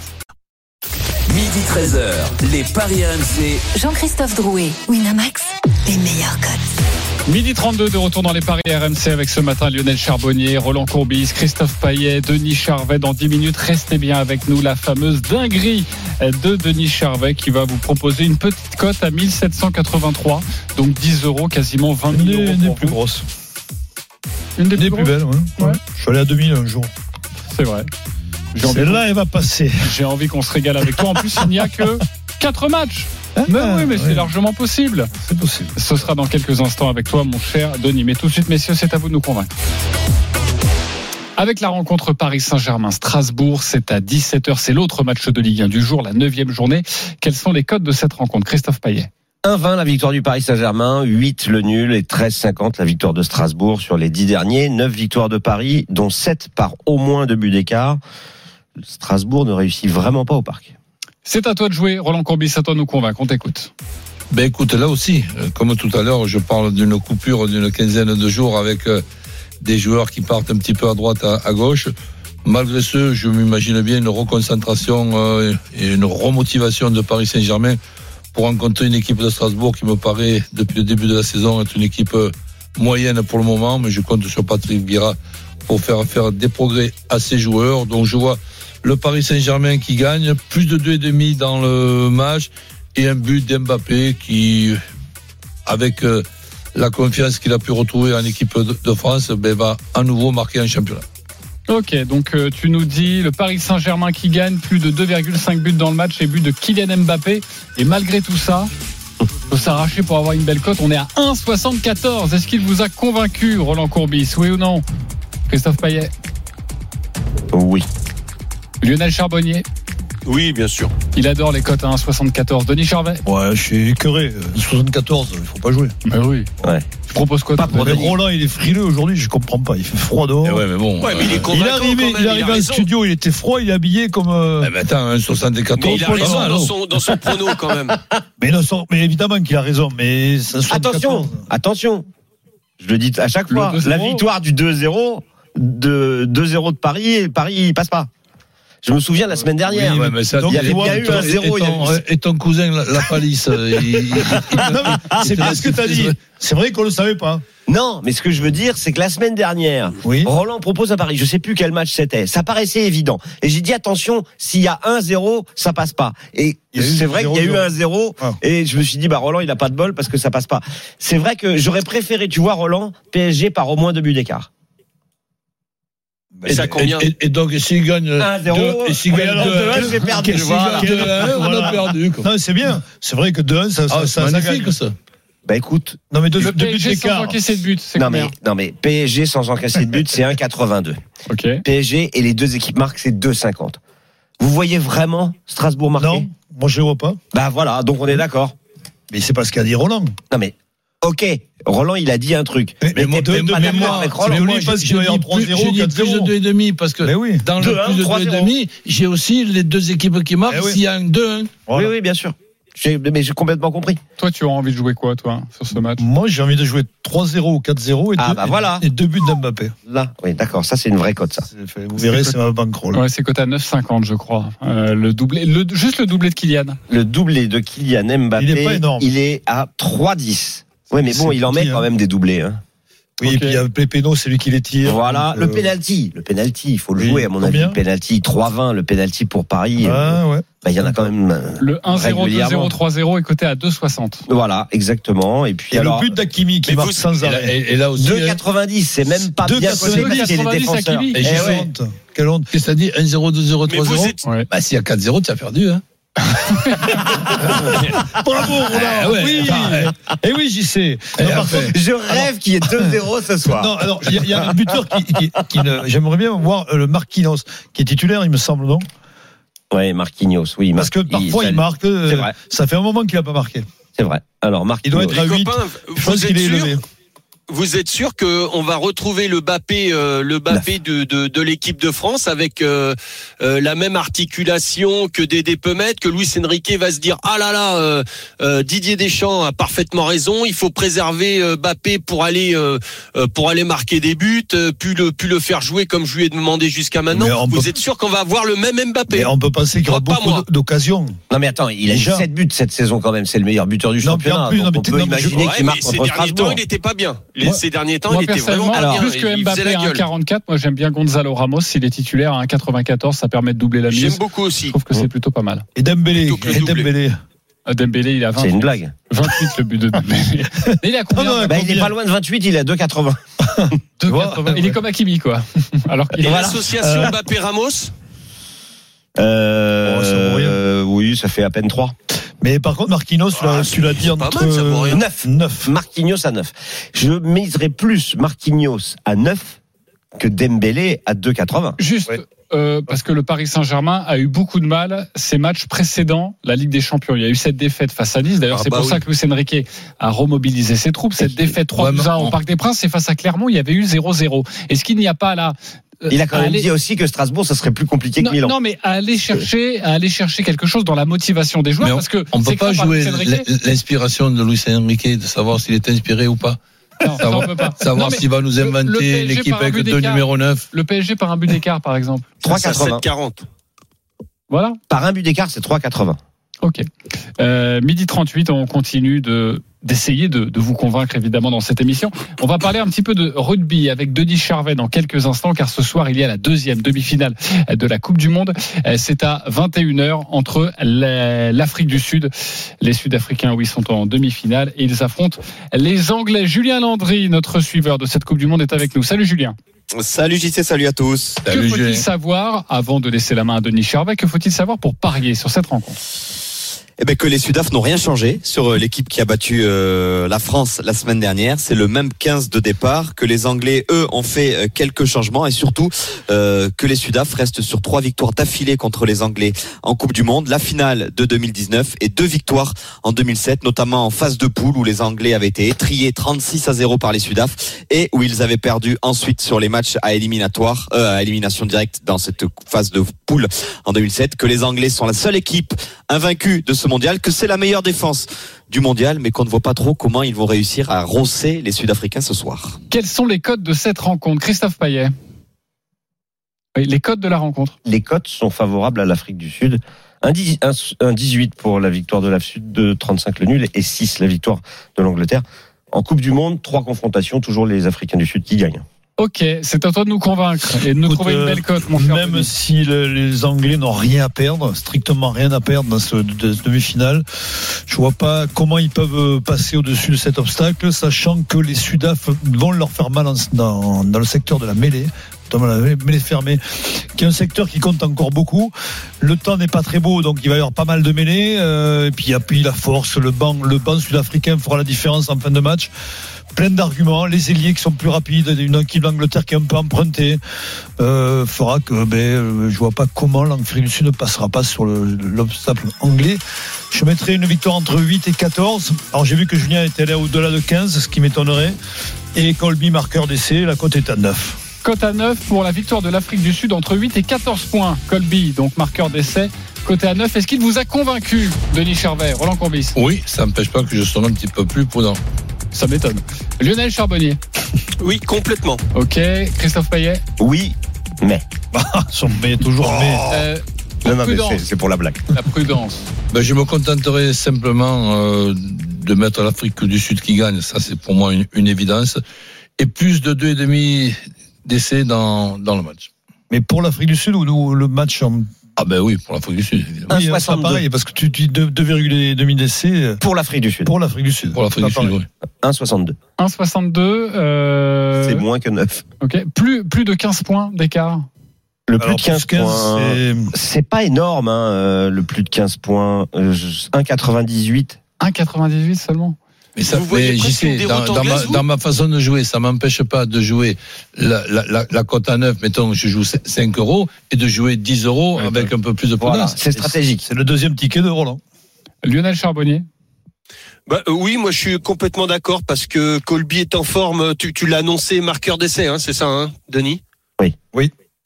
Midi 13h, les Paris RMC. Jean-Christophe Drouet, Winamax, les meilleurs codes. Midi 32 de retour dans les paris RMC avec ce matin Lionel Charbonnier, Roland Courbis, Christophe Paillet, Denis Charvet. Dans 10 minutes, restez bien avec nous. La fameuse dinguerie de Denis Charvet qui va vous proposer une petite cote à 1783. Donc 10 euros, quasiment 20 Une 000 des, euros. une des plus grosses. Une des Une des plus belles, ouais. Ouais. Je suis allé à 2000 un jour. C'est vrai. J'ai envie, Celle-là, elle va passer. j'ai envie qu'on se régale avec toi. En plus, il n'y a que 4 matchs. Mais Ah, oui, mais c'est largement possible. C'est possible. Ce sera dans quelques instants avec toi, mon cher Denis. Mais tout de suite, messieurs, c'est à vous de nous convaincre. Avec la rencontre Paris Saint-Germain-Strasbourg, c'est à 17h, c'est l'autre match de Ligue 1 du jour, la neuvième journée. Quels sont les codes de cette rencontre Christophe Payet? 1,20 la victoire du Paris Saint-Germain, 8 le nul et 13,50 la victoire de Strasbourg sur les 10 derniers, 9 victoires de Paris, dont 7 par au moins deux buts d'écart. Strasbourg ne réussit vraiment pas au parc. C'est à toi de jouer, Roland Courbis, à toi de nous convaincre, on t'écoute. Ben écoute, là aussi, euh, comme tout à l'heure, je parle d'une coupure d'une quinzaine de jours avec euh, des joueurs qui partent un petit peu à droite, à, gauche. Malgré ce, je m'imagine bien une reconcentration euh, et une remotivation de Paris Saint-Germain pour rencontrer une équipe de Strasbourg qui me paraît, depuis le début de la saison, être une équipe moyenne pour le moment, mais je compte sur Patrick Vieira pour faire faire des progrès à ses joueurs. Donc je vois le Paris Saint-Germain qui gagne, plus de deux et demi dans le match et un but d'Mbappé qui, avec euh, la confiance qu'il a pu retrouver en équipe de, de France, ben, va à nouveau marquer un championnat. Ok, donc euh, tu nous dis le Paris Saint-Germain qui gagne plus de 2,5 buts dans le match et but de Kylian Mbappé. Et malgré tout ça, faut s'arracher pour avoir une belle cote. On est à 1,74. Est-ce qu'il vous a convaincu, Roland Courbis? Oui ou non? Christophe Payet Oui. Lionel Charbonnier Oui, bien sûr. Il adore les cotes à 1,74. Denis Charvet Ouais, je suis écœuré. Euh, 74, il faut pas jouer. Mais oui. Ouais. Je propose quoi Pas pour Mais. Roland, il est frileux aujourd'hui, je comprends pas. Il fait froid dehors. Eh ouais, mais bon. Ouais, mais il est euh, il est arrivé, il est arrivé studio, il était froid, il est habillé comme. euh, eh ben, attends, un 74, Mais il a raison dans son, dans son prono quand même. Mais, non, sans- mais évidemment qu'il a raison, mais ça, 74. Attention, attention. Je le dis à chaque Le fois. 2-0. La victoire du 2-0, de 2-0 de Paris, et Paris il passe pas. Je me souviens la semaine dernière. Oui, mais ça, Donc, il y avait bien eu un 0 et, ton, et ton cousin, la, la palisse. il- il- il- Non, mais c'est bien ce que tu as dit. C'est vrai qu'on le savait pas. Non, mais ce que je veux dire, c'est que la semaine dernière, Oui. Roland propose à Paris, je sais plus quel match c'était, ça paraissait évident. Et j'ai dit attention, s'il y a 1-0, ça passe pas. Et c'est vrai qu'il y a eu 0-0. un 0 Ah. et je me suis dit bah Roland, il a pas de bol parce que ça passe pas. C'est vrai que j'aurais préféré, tu vois Roland, PSG par au moins deux buts d'écart. Et ça combien et, et donc, s'il gagne 1-0, deux- et s'il gagne alors, deux- deux-un, j'ai perdu, voilà. on a perdu. quoi. Non, c'est bien. C'est vrai que 2-1, ça, ça, Ah, ça, c'est ça gagne. ça. Bah écoute, Non, mais deux, Le deux buts PSG sans d'écart. encaisser de but, c'est non mais non mais PSG sans encaisser de but, c'est 1,82. Ok. PSG et les deux équipes marquent, c'est 2,50. Vous voyez vraiment Strasbourg marquer? Non, moi je le vois pas. Bah voilà, donc on est d'accord. Mais c'est pas ce qu'a dit Roland. Non mais ok, Roland il a dit un truc. Mais- mais moi, t'es de- même de pas d'accord mémoire, avec mais Roland. moi, je pense qu'il va y avoir 3-0, J'ai dit plus 4-0. de 2,5 parce que Mais oui. dans le 2-1, plus de 3-0. 2,5, j'ai aussi les deux équipes qui marquent Eh oui. s'il y a un 2-1. Voilà. Oui oui bien sûr. Mais j'ai complètement compris. Toi, tu auras envie de jouer quoi, toi, sur ce match? Moi, j'ai envie de jouer 3-0 ou 4-0 et, Ah, deux, bah voilà. et deux buts d'Mbappé. Là, oui d'accord, ça c'est une vraie cote ça. Vous verrez, c'est ma bankroll. Ouais, c'est coté à 9,50, je crois. Euh, le doublé, le, juste le doublé de Kylian. Le doublé de Kylian Mbappé, Il est pas énorme. il est à 3,10. Oui mais bon, il en met quand hein. même des doublés. Hein. Oui, Ok. et puis il y a Pépéno, c'est lui qui les tire. Voilà, Donc, le euh, penalty, le penalty, il faut le oui, jouer à mon avis. Le penalty 3,20, le penalty pour Paris. euh, Ah, ouais. bah, il y en a quand même. euh, Le 1-0, Régulièrement. 2-0, 3-0 est coté à 2,60. Voilà, exactement. Et puis Et alors, le but d'Akimi qui marque sans Et là, arrêt. et- et là aussi, hein, 2,90, c'est même pas bien 2,90, coté parce qu'il y a des 2,90 défenseurs. Hakimi. Et Eh ouais. honte. Quelle honte. qu'est-ce que t'as dit 1-0, 2-0, Mais vous 3-0 êtes- Ouais. Bah, s'il y a 4-0, tu as perdu. Hein. Bravo, Roland. Ah ouais, oui. Et oui, j'y sais. Et Non, par après- contre, Je rêve qu'il y ait 2-0 ce soir. Non, alors il y, a- il y a un buteur qui, qui, qui ne- j'aimerais bien voir euh, le Marquinhos qui est titulaire, il me semble non? Ouais, Marquinhos, oui. Parce que Mar- parfois ça- il, marque. euh. Ça fait un moment qu'il a pas marqué. C'est vrai. Alors, Il Marquinhos. doit être à Les 8. copains, Je pense qu'il est élevé. Vous êtes sûr que on va retrouver le Bappé, euh, le Bappé de, de, de l'équipe de France avec euh, euh, la même articulation que Dédé peut mettre, que Luis Enrique va se dire ah là là, euh, euh, Didier Deschamps a parfaitement raison, il faut préserver euh, Bappé pour aller euh, euh, pour aller marquer des buts, euh, puis le puis le faire jouer comme je lui ai demandé jusqu'à maintenant. Vous peut- êtes sûr qu'on va avoir le même Mbappé? Mais on peut penser qu'il y aura beaucoup moi. d'occasions. Non, mais attends, il a Déjà. 7 buts cette saison quand même. C'est le meilleur buteur du Non, championnat. plus, donc non, mais on peut non, imaginer qu'il marque contre temps, Strasbourg. il n'était pas bien. Les, Moi- ces derniers temps, Moi, il était vraiment plus que Mbappé à gueule. 1,44, moi j'aime bien Gonzalo Ramos, s'il est titulaire à 1,94, ça permet de doubler la J'aime mise. beaucoup Je aussi. trouve que c'est plutôt pas mal. Et Dembélé. Et. Dembélé. Euh, Dembélé, il a 20, C'est une blague. 28 le but de Dembélé. Mais il a combien Non, non, Bah, il est pas loin de 28, il a 2,80. 2,80. Il est comme Hakimi, quoi. Alors qu'il Et est l'association Euh, Euh, Oh, vaut rien. euh, oui, ça fait à peine 3. Mais par contre, Marquinhos, tu l'as- Ah, tu l'as dit entre mal, ça vaut rien. 9. 9. Marquinhos à 9. Je miserais plus Marquinhos à 9 que Dembélé à 2,80. Juste Ouais. euh, parce que le Paris Saint-Germain a eu beaucoup de mal ces matchs précédents, la Ligue des Champions. Il y a eu cette défaite face à Nice. D'ailleurs, Ah c'est bah pour oui. ça que Luis Enrique a remobilisé ses troupes. Cette défaite 3 Ouais, mais 1 au Parc des Princes, c'est face à Clermont, il y avait eu 0-0. Est-ce qu'il n'y a pas là Il a quand même aller- dit aussi que Strasbourg, ça serait plus compliqué non, que Milan. non, mais à aller chercher, à aller chercher quelque chose dans la motivation des joueurs, Mais on, parce que on peut pas jouer l'inspiration de Luis Enrique, de savoir s'il est inspiré ou pas. Non, ça, on peut pas. Savoir s'il va nous inventer l'équipe avec deux numéros 9. Le PSG par un but d'écart, par exemple. 3,80. 7,40. Voilà. Par un but d'écart, c'est 3,80. Ok. Euh, midi 38, on continue de d'essayer de, de vous convaincre évidemment dans cette émission. On va parler un petit peu de rugby avec Denis Charvet dans quelques instants car ce soir il y a la deuxième demi-finale de la Coupe du Monde. Euh, C'est à 21h entre la- l'Afrique du Sud, les Sud-Africains oui sont en demi-finale et ils affrontent les Anglais. Julien Landry, notre suiveur de cette Coupe du Monde est avec nous. Salut Julien. Salut JC, salut à tous. que faut-il savoir avant de laisser la main à Denis Charvet Que faut-il savoir pour parier sur cette rencontre? Eh ben que les Sudaf n'ont rien changé sur euh, l'équipe qui a battu euh, la France la semaine dernière. C'est le même 15 de départ. Que les Anglais, eux, ont fait euh, quelques changements et surtout euh, que les Sudaf restent sur trois victoires d'affilée contre les Anglais en Coupe du Monde. La finale de 2019 et deux victoires en 2007, notamment en phase de poule où les Anglais avaient été étriés 36 à 0 par les Sudaf et où ils avaient perdu ensuite sur les matchs à éliminatoire, euh, à élimination directe dans cette phase de poule en 2007. Que les Anglais sont la seule équipe invaincue de ce mondial, que c'est la meilleure défense du mondial, mais qu'on ne voit pas trop comment ils vont réussir à rosser les Sud-Africains ce soir. Quels sont les codes de cette rencontre Christophe Payet? Les codes de la rencontre. Les cotes sont favorables à l'Afrique du Sud. Un, dix- un- un 18 pour la victoire de l'Afrique Sud, de 35 le nul et 6 la victoire de l'Angleterre. En Coupe du Monde, trois confrontations, toujours les Africains du Sud qui gagnent. Ok, c'est à toi de nous convaincre et de nous Écoute, trouver une euh, belle cote, mon cher. Même Denis. si le- les Anglais n'ont rien à perdre, strictement rien à perdre dans ce de- ce demi-finale, je vois pas comment ils peuvent euh, passer au-dessus de cet obstacle, sachant que les Sudaf vont leur faire mal en- dans, dans le secteur de la mêlée notamment la mêlée fermée, qui est un secteur qui compte encore beaucoup. Le temps n'est pas très beau, donc il va y avoir pas mal de mêlées. euh, et puis il la force, le banc, le banc sud-africain fera la différence en fin de match plein d'arguments. Les ailiers qui sont plus rapides, une équipe d'Angleterre qui est un peu empruntée, euh, fera que ben, euh, je vois pas comment l'Afrique du Sud ne passera pas sur le- l'obstacle anglais. Je mettrai une victoire entre 8 et 14. Alors j'ai vu que Julien était allé au-delà de 15, ce qui m'étonnerait. Et Colby marqueur d'essai, la cote est à 9. Cote à 9 pour la victoire de l'Afrique du Sud entre 8 et 14 points. Colby, donc marqueur d'essai. Côté à 9, est-ce qu'il vous a convaincu, Denis Charvet, Roland Courbis? Oui, ça n'empêche pas que je sois un petit peu plus prudent. Ça m'étonne. Lionel Charbonnier? Oui, complètement. Ok. Christophe Payet? Oui, mais. Son mais toujours mais. Euh, Non, non, mais c'est- pour la blague. La prudence. Ben, je me contenterai simplement euh, de mettre l'Afrique du Sud qui gagne. Ça, c'est pour moi une, une évidence. Et plus de deux et demi d'essais dans, dans le match. Mais pour l'Afrique du Sud ou nous, le match en. Ah ben oui, pour l'Afrique du Sud, évidemment. Oui, c'est pas 1,62. pareil, parce que tu dis 2,5 d'essai euh, Pour l'Afrique du Sud. pour l'Afrique du Sud. Pour l'Afrique du Sud, oui. 1,62. 1,62. Euh... C'est moins que 9. Ok. Plus, plus de 15 points d'écart. Le plus Alors, de 15, plus 15, points. c'est- pas énorme, hein, euh, le plus de 15 points. Euh, je- 1,98. 1,98 seulement. Mais ça, Vous presque j'y sais, dans, ma, vous dans ma façon de jouer, ça m'empêche pas de jouer la, la, la, la cote à 9, mettons, je joue 5 euros, et de jouer 10 euros Ouais, avec un peu plus de Voilà, prudence. c'est stratégique. C'est le deuxième ticket de Roland. Lionel Charbonnier. Bah, euh, oui, moi je suis complètement d'accord parce que Colby est en forme. Tu, tu l'as annoncé, marqueur d'essai, hein, c'est ça, hein, Denis?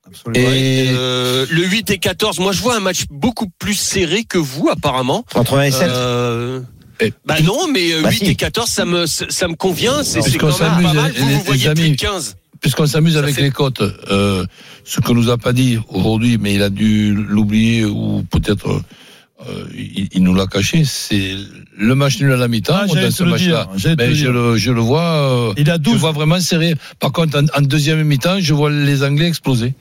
Absolument. Et Euh, Le 8 et 14, moi je vois un match beaucoup plus serré que vous apparemment. Entre 1 et 7. Euh, Et- bah non, mais euh, Bah 8 si. et 14, ça me, ça me convient. C'est quand même pas s'amuse, mal. Vous, les- vous voyez les plus amis. de 15. puisqu'on s'amuse avec fait- les cotes, euh, ce que nous a pas dit aujourd'hui, mais il a dû l'oublier ou peut-être euh, il, il nous l'a caché, c'est le match nul à la mi-temps. Ah, dans j'allais ce match-là. Ben, je, le, je le vois, euh, Il a je 12. vois vraiment serré. Par contre, en, en deuxième mi-temps, je vois les Anglais exploser.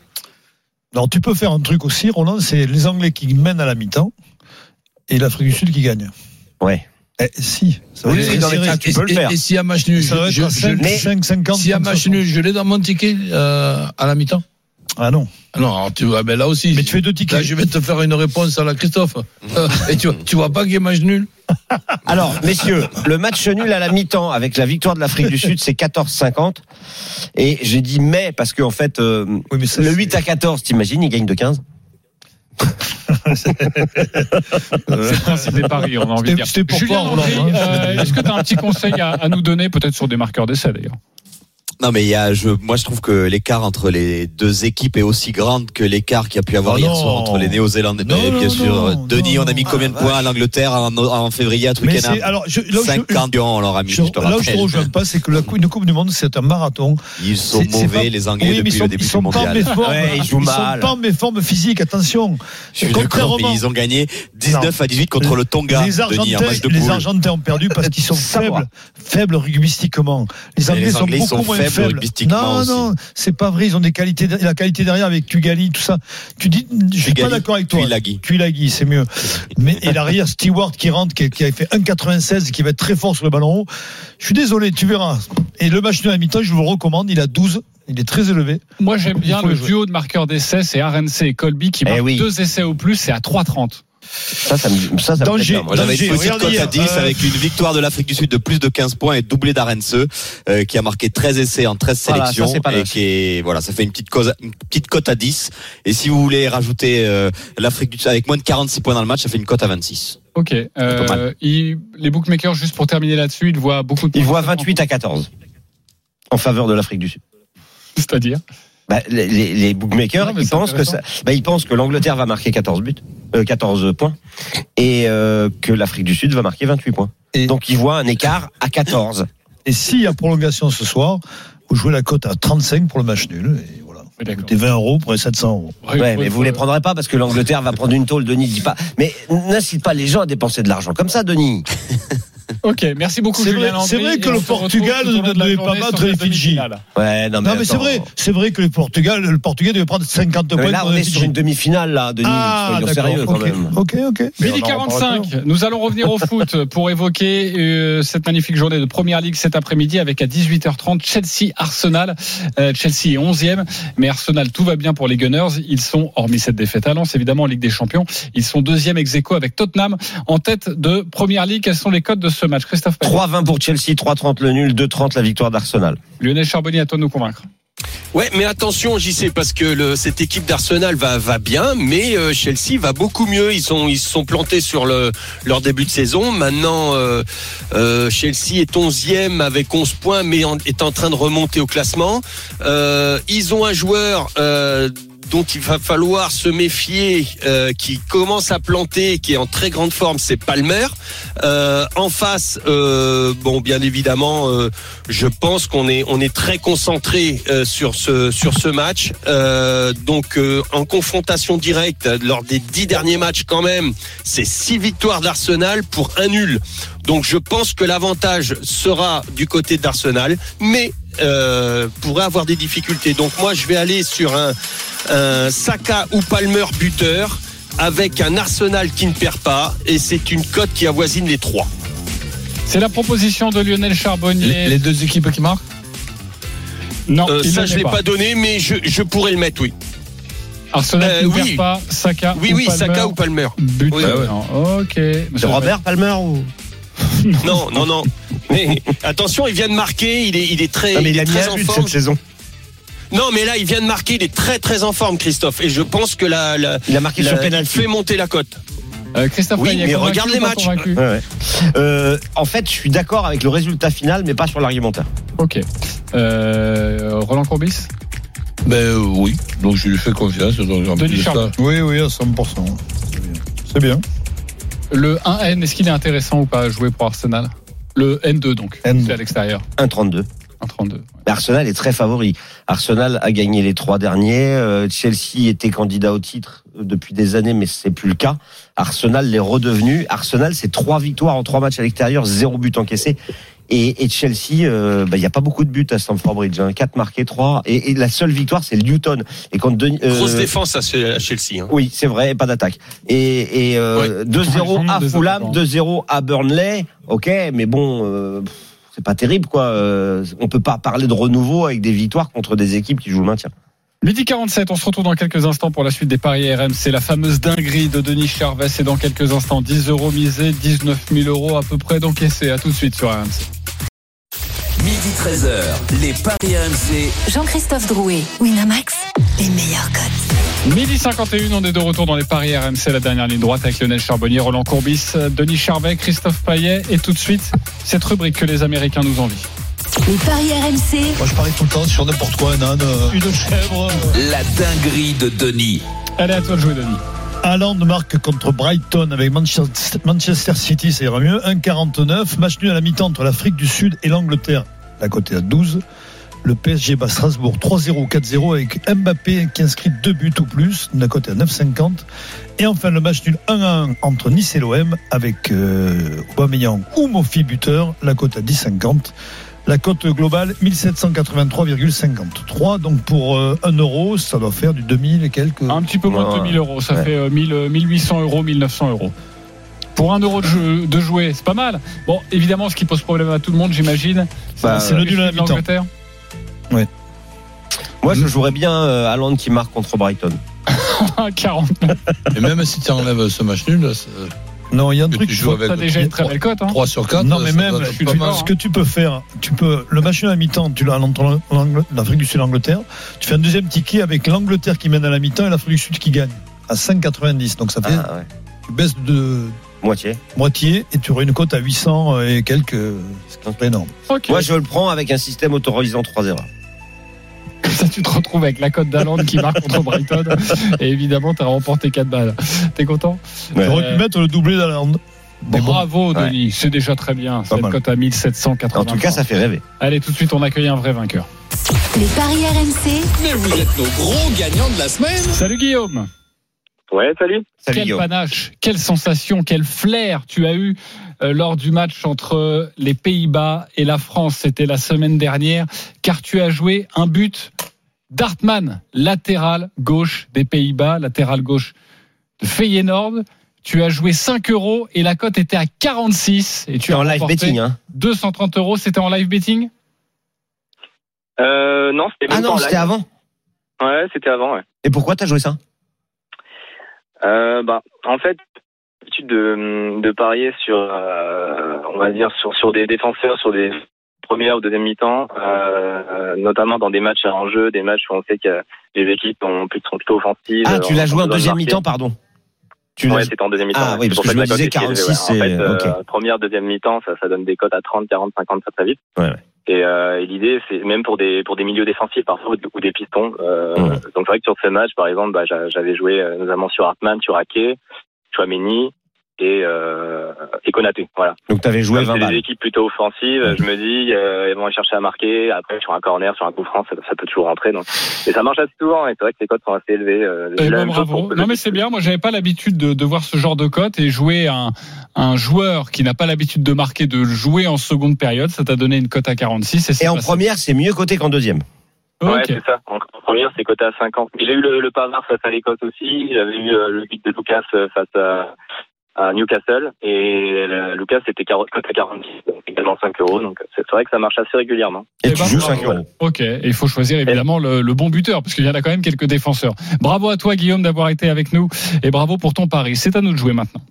Alors tu peux faire un truc aussi, Roland, c'est les Anglais qui mènent à la mi-temps et l'Afrique du Sud qui gagne. Ouais. Eh, si, ça Oui, très dans les cas, tu peux le et, faire. et y a match nul, Ça je, être je, à 5, je- 5, 50. s'il y a match nul, je l'ai dans mon ticket euh, à la mi-temps. Ah non. Ah Non, alors tu vois, ben là aussi. Mais tu fais deux Là, tickets. je vais te faire une réponse à la Christophe. Euh, et tu, tu vois pas qu'il y a match nul Alors, messieurs, le match nul à la mi-temps avec la victoire de l'Afrique du Sud, c'est 14,50. Et j'ai dit mais parce qu'en fait, euh, Oui, mais ça, le c'est- 8 à 14, t'imagines, il gagne de 15. C'est des paris, on a envie de dire. Julien hein. euh, est-ce que tu as un petit conseil à, à nous donner, peut-être sur des marqueurs d'essai d'ailleurs? Non, mais il y a, je, moi, je trouve que l'écart entre les deux équipes est aussi grande que l'écart qu'il y a pu avoir Ah hier soir entre les Néo-Zélandais. Non, Mais non, bien sûr, non, Denis, non. on a mis combien de Ah, points vache. à l'Angleterre en, en février à Twickenham c'est- alors, je- là où je- 50 on leur a mis, Je- je te là où je rappelle. rejoins pas, c'est que la coupe, une Coupe du Monde, c'est un marathon. Ils sont mauvais, pas- les Anglais, Oui, depuis ils sont, le début ils du mondial. ils jouent sont mal. pas en méforme physique, attention. Je suis d'accord, mais ils ont gagné 19 à 18 contre le Tonga, Les Denis, Argentins, en match de les poule. Argentins ont perdu parce qu'ils sont faibles, faibles rugbystiquement. Les Anglais, sont beaucoup sont moins faibles Non, aussi. non, c'est pas vrai. Ils ont des qualités, la qualité derrière avec Tugali, tout ça. Tu dis, je suis pas d'accord avec toi. Tuilagi. Tuilagi, c'est mieux. Mais et l'arrière Stewart qui rentre, qui, qui a fait 1,96 et qui va être très fort sur le ballon haut. Je suis désolé, tu verras. Et le match de la mi-temps, je vous le recommande. Il a 12. Il est très élevé. Moi, j'aime bien le duo de marqueurs d'essai, c'est RNC et Colby qui Eh marquent oui. deux essais au plus, c'est à 3,30. Ça, ça me, ça, ça me plaît moi. J'avais Danger. une petite Regardez cote à 10 euh, avec une victoire de l'Afrique du Sud de plus de 15 points et doublé d'Arense, euh, qui a marqué 13 essais en 13 Voilà, ça, sélections. pas et qui est, voilà, ça fait une petite, cause, une petite cote à 10. Et si vous voulez rajouter euh, l'Afrique du Sud avec moins de 46 points dans le match, ça fait une cote à 26. Ok. Euh, il- les bookmakers, juste pour terminer là-dessus, ils voient beaucoup de Ils points. voient 28 à 14 en faveur de l'Afrique du Sud. C'est-à-dire Bah, les, bookmakers, ils pensent que ça, bah, ils pensent que l'Angleterre va marquer 14 buts, euh, 14 points, et euh, que l'Afrique du Sud va marquer 28 points. Et- Donc ils voient un écart à 14. Et s'il y a prolongation ce soir, vous jouez la cote à 35 pour le match nul. Et voilà. Oui. Coûtez 20 euros pour les 700 euros. Ouais, mais vous les prendrez pas parce que l'Angleterre va prendre une tôle. Denis dit pas. Mais n'incite pas les gens à dépenser de l'argent comme ça, Denis. Ok, merci beaucoup C'est vrai- vrai que le Portugal ne devait pas battre les Fidji. Ouais, non mais, Non, mais c'est vrai, c'est vrai que le Portugal, le Portugais devait prendre 50 Non, mais points. là, pour on est sur une demi-finale là, Denis. Ah, sérieux quand ok, même. ok, ok. Midi Mais on en reparlera 45, nous allons revenir au foot pour évoquer euh, cette magnifique journée de Première Ligue cet après-midi avec à 18h30 Chelsea-Arsenal. Euh, Chelsea est 11e, mais Arsenal, tout va bien pour les Gunners. Ils sont, hormis cette défaite à Lens, évidemment en Ligue des Champions, ils sont deuxième ex avec Tottenham en tête de Première Ligue. Quels sont les codes de ce match Christophe Payet 3-20 pour Chelsea, 3-30 le nul, 2-30 la victoire d'Arsenal. Lionel Charbonnier, à toi de nous convaincre. Ouais, mais attention, j'y sais parce que le, cette équipe d'Arsenal va va bien, mais euh, Chelsea va beaucoup mieux. Ils sont ils se sont plantés sur le leur début de saison. Maintenant, euh, euh, Chelsea est 11e avec 11 points, mais en- est en train de remonter au classement. Euh, ils ont un joueur. Dont il va falloir se méfier, euh, qui commence à planter, qui est en très grande forme, c'est Palmer. Euh, en face, euh, bon, bien évidemment, je pense qu'on est on est très concentré sur ce sur ce match. Donc en confrontation directe lors des dix derniers matchs quand même, c'est six victoires d'Arsenal pour un nul. Donc je pense que l'avantage sera du côté d'Arsenal, mais euh, pourrait avoir des difficultés. Donc moi je vais aller sur un, un Saka ou Palmer buteur avec un Arsenal qui ne perd pas et c'est une cote qui avoisine les trois. C'est la proposition de Lionel Charbonnier. Les, les deux équipes qui marquent? Non, Euh, il ça je est l'ai pas. pas donné, mais je, je pourrais le mettre, oui. Arsenal Euh, qui ne oui. perd pas, Saka Oui, ou oui, Palmer. Saka ou Palmer. But. Oui. Non, Ok. Monsieur Robert Palmer ou Non, non, non. Mais attention, il vient de marquer, il est, il est très, Non, mais il il est a mis très un en but forme. cette saison. Non, mais là, il vient de marquer, il est très, très en forme, Christophe. Et je pense que la, la, Il a marqué la- sur fait monter la cote. Euh, Christophe Oui, mais regarde les matchs. convaincu Ouais, ouais. Euh, en fait, je suis d'accord avec le résultat final, mais pas sur l'argumentaire. Ok. Euh, Roland Courbis Ben euh, oui, donc je lui fais confiance. Denis Charles. Oui, oui, à 100%. C'est bien. C'est bien. Le 1N, est-ce qu'il est intéressant ou pas à jouer pour Arsenal? Le N2 donc, N2. c'est à l'extérieur. 1-32. 1,32. Mais Arsenal est très favori. Arsenal a gagné les trois derniers. Euh, Chelsea était candidat au titre euh, depuis des années, mais c'est plus le cas. Arsenal l'est redevenu. Arsenal, c'est trois victoires en trois matchs à l'extérieur, zéro but encaissé. Et, et Chelsea, euh, bah, il n'y a pas beaucoup de buts à Stamford Bridge. Hein. Quatre marqués, trois. Et, et la seule victoire, c'est le Newton. Et quand Denis- euh, Grosse défense à Chelsea. hein. Oui, c'est vrai, et pas d'attaque. Et, et euh, 2-0 Ils ont à des Fulham, attaquants. 2-0 à Burnley. Ok, mais bon, euh, c'est pas terrible, quoi. Euh, on peut pas parler de renouveau avec des victoires contre des équipes qui jouent le maintien. Midi 47, on se retrouve dans quelques instants pour la suite des paris RMC. La fameuse dinguerie de Denis Charvet, c'est dans quelques instants. 10 euros misés, 19 000 euros à peu près d'encaissés. À tout de suite sur RMC. Midi 13h, les Paris RMC. Jean-Christophe Drouet, Winamax, les meilleurs codes. Midi 51, on est de retour dans les paris RMC, la dernière ligne droite avec Lionel Charbonnier, Roland Courbis, Denis Charvet, Christophe Payet et tout de suite, cette rubrique que les Américains nous envient. Les paris RMC. Moi, je parie tout le temps sur n'importe quoi, un âne, euh, une chèvre. La dinguerie de Denis. Allez, à toi de jouer, Denis. Haaland marque contre Brighton avec Manchester Manchester City, ça ira mieux. 1,49. Match nul à la mi-temps entre l'Afrique du Sud et l'Angleterre. La cote est à 12. Le PSG bat Strasbourg 3-0, 4-0 avec Mbappé qui inscrit deux buts ou plus. La cote est à 9,50. Et enfin le match nul 1-1 entre Nice et l'OM avec euh, Aubameyang ou Mofi buteur. La cote à 10,50. La cote globale 1783,53. Donc pour euh, 1 euro, ça doit faire du 2000 et quelques. Un petit peu moins de Ouais. 2000 euros. Ça Ouais. fait euh, 1000, euh, 1800 euros, 1900 euros. Pour un euro de, jeu, de jouer, c'est pas mal. Bon, évidemment, ce qui pose problème à tout le monde, j'imagine, Bah, c'est le nul à la de mi-temps. l'Angleterre. Moi, je jouerais bien euh, Haaland qui marque contre Brighton. 40. Et même si tu enlèves ce match nul, ça- Non, il y a un que truc. tu joues avec Ça a déjà une très belle cote. Hein. 3 sur 4. Non, mais même, je suis d'accord, ce que tu peux faire, tu peux, le match nul à la mi-temps, tu l'as entre l'Afrique du Sud et l'Angleterre. Tu fais un deuxième ticket avec l'Angleterre qui mène à la mi-temps et l'Afrique du Sud qui gagne à 5,90. Donc ça fait, Ah, ouais. tu baisses de Moitié. moitié et tu aurais une cote à 800 et quelques, ce qui est énorme. Moi, je le prends avec un système autorisant 3-0. Comme ça, tu te retrouves avec la cote d'Aland qui marque contre Brighton. Et évidemment, tu as remporté 4 balles. T'es content? Ouais. Tu aurais pu mettre le doublé d'Aland. Mais bon, Bravo, Ouais. Denis. C'est déjà très bien. Cette cote à 1780. En tout cas, ça fait rêver. Allez, tout de suite, on accueille un vrai vainqueur. Les paris RMC. Mais vous êtes nos gros gagnants de la semaine. Salut Guillaume. Ouais, salut. Salut quel Guillaume. panache, quelle sensation, quel flair tu as eu euh, lors du match entre les Pays-Bas et la France. C'était la semaine dernière, car tu as joué un but d'Artman, latéral gauche des Pays-Bas, latéral gauche de Feyenoord. Tu as joué 5 euros et la cote était à 46 et tu as en live betting, hein 230 euros. C'était en live betting? Euh, non, c'était Ah non, c'était live. avant. Ouais, c'était avant, ouais. Et pourquoi t'as joué ça? Euh, bah, en fait, l'habitude de, de parier sur, euh, on va dire, sur, sur des défenseurs, sur des premières ou deuxième mi-temps, euh, notamment dans des matchs à enjeu, des matchs où on sait que les équipes ont, sont plutôt offensives. Ah, tu l'as joué en deuxième mi-temps, pardon. Tu ouais, l'as- c'était en deuxième mi-temps. Ah oui, parce que je me disais est élevée, 46, ouais. c'est- En fait, euh, première, deuxième mi-temps, ça, ça donne des cotes à 30, 40, 50 très très vite. Ouais, ouais. Et, euh, et l'idée, c'est même pour des pour des milieux défensifs parfois ou des- pistons. Euh. Donc c'est vrai que sur ce match, par exemple, bah, j'a- j'avais joué euh, notamment sur Hartmann, sur Ake, Chouameni et euh, et Konaté. Voilà. Donc t'avais joué Comme 20 c'est des balles. équipes plutôt offensives, je me dis, euh, elles vont aller chercher à marquer. Après, sur un corner, sur un coup franc, ça, ça peut toujours rentrer. Donc. Et ça marche assez souvent. Et c'est vrai que les cotes sont assez élevées. Euh, Eh ben, bravo. Non mais c'est bien. Moi, j'avais pas l'habitude de, de voir ce genre de cote et jouer un, un joueur qui n'a pas l'habitude de marquer, de jouer en seconde période. Ça t'a donné une cote à 46 et, Et en première, c'est mieux coté qu'en deuxième. Ouais, Ok. c'est ça. En première, c'est coté à 50. Mais J'ai eu le, le Pavard face à l'Écosse aussi. J'avais eu euh, le but de Lucas euh, face à, à Newcastle. Et Lucas, c'était coté à 46. Donc également 5 euros. Donc c'est vrai que ça marche assez régulièrement. Et tu ben, joues bravo. 5 euros. Ok, et il faut choisir évidemment le, le bon buteur, parce qu'il y en a quand même quelques défenseurs. Bravo à toi Guillaume d'avoir été avec nous, et bravo pour ton pari. C'est à nous de jouer maintenant.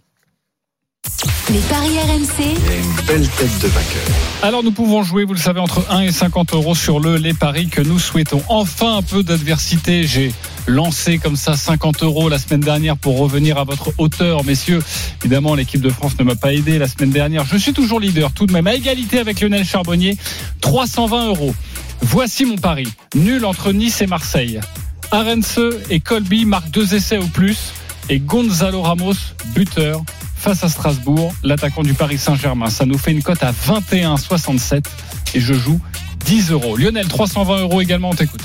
Les paris RMC. une belle tête de vainqueur. Alors nous pouvons jouer, vous le savez, entre 1 et 50 euros sur le les paris que nous souhaitons. Enfin un peu d'adversité. J'ai lancé comme ça 50 euros la semaine dernière pour revenir à votre hauteur, messieurs. Évidemment, l'équipe de France ne m'a pas aidé la semaine dernière. Je suis toujours leader, tout de même à égalité avec Lionel Charbonnier. 320 euros. Voici mon pari. Nul entre Nice et Marseille. Arense et Colby marquent deux essais au plus. Et Gonzalo Ramos, buteur, face à Strasbourg, l'attaquant du Paris Saint-Germain. Ça nous fait une cote à 21,67 et je joue 10 euros. Lionel, 320 euros également, on t'écoute.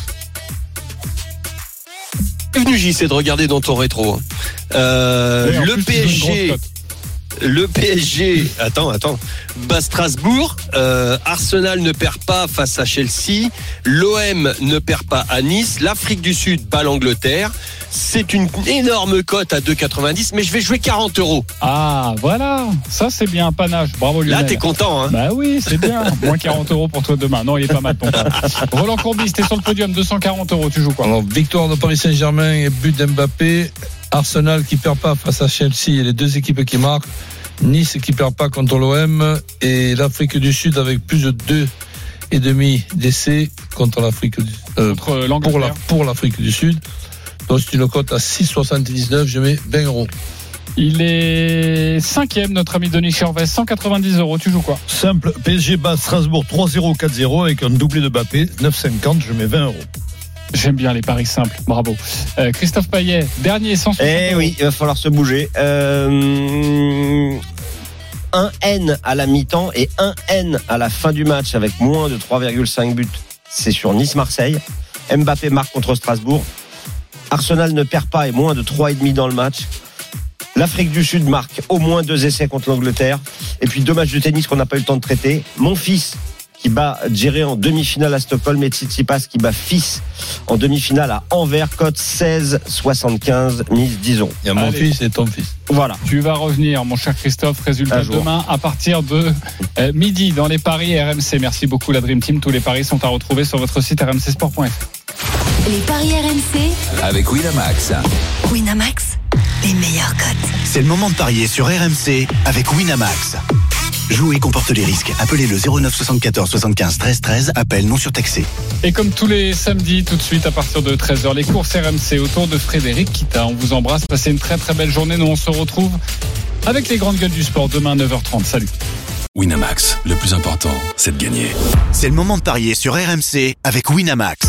Bienvenue JC de regarder dans ton rétro. Euh, le PSG. Le PSG, attends, attends, bat Strasbourg, euh, Arsenal ne perd pas face à Chelsea, l'OM ne perd pas à Nice, l'Afrique du Sud bat l'Angleterre. C'est une énorme cote à 2,90, mais je vais jouer 40 euros. Ah, voilà, ça c'est bien un panache. Bravo Lionel. Là, t'es content, hein Bah oui, c'est bien. Moins 40 euros pour toi demain. Non, il est pas mal ton. Roland Courbis, t'es sur le podium, 240 euros. Tu joues quoi? Alors, victoire de Paris Saint-Germain et but d'Mbappé. Arsenal qui perd pas face à Chelsea et les deux équipes qui marquent. Nice qui perd pas contre l'OM et l'Afrique du Sud avec plus de deux et demi d'essais contre l'Afrique du euh, Contre pour l'Angleterre. la pour l'Afrique du Sud. Donc c'est une cote à 6,79. Je mets 20 euros. Il est cinquième, notre ami Denis Charvet, 190 euros. Tu joues quoi? Simple, PSG bat Strasbourg 3-0, 4-0 avec un doublé de Bappé, 9,50, je mets 20 euros. J'aime bien les paris simples, bravo. Euh, Christophe Payet, dernier 160 Eh oui, il va falloir se bouger. Euh, un N à la mi-temps et un N à la fin du match avec moins de 3,5 buts. C'est sur Nice-Marseille. Mbappé marque contre Strasbourg. Arsenal ne perd pas et moins de 3,5 dans le match. L'Afrique du Sud marque au moins deux essais contre l'Angleterre. Et puis deux matchs de tennis qu'on n'a pas eu le temps de traiter. Mon fils qui bat Djéré en demi-finale à Stockholm et Tsitsipas qui bat Fils en demi-finale à Anvers, cote 16,75, mise 10 euros. Il y a mon Allez. fils et ton fils. Voilà. Tu vas revenir, mon cher Christophe. Résultat demain à partir de euh, midi dans les paris RMC. Merci beaucoup, la Dream Team. Tous les paris sont à retrouver sur votre site rmcsport.fr. Les paris RMC, Avec Winamax. Winamax, les meilleurs cotes. C'est le moment de parier sur RMC avec Winamax. Jouer comporte les risques. Appelez le 09 74 75 13 13. Appel non surtaxé. Et comme tous les samedis, tout de suite à partir de 13h, les courses RMC autour de Frédéric Kita. On vous embrasse, passez une très très belle journée. Nous on se retrouve avec les grandes gueules du sport demain 9h30. Salut. Winamax, le plus important, c'est de gagner. C'est le moment de parier sur RMC avec Winamax.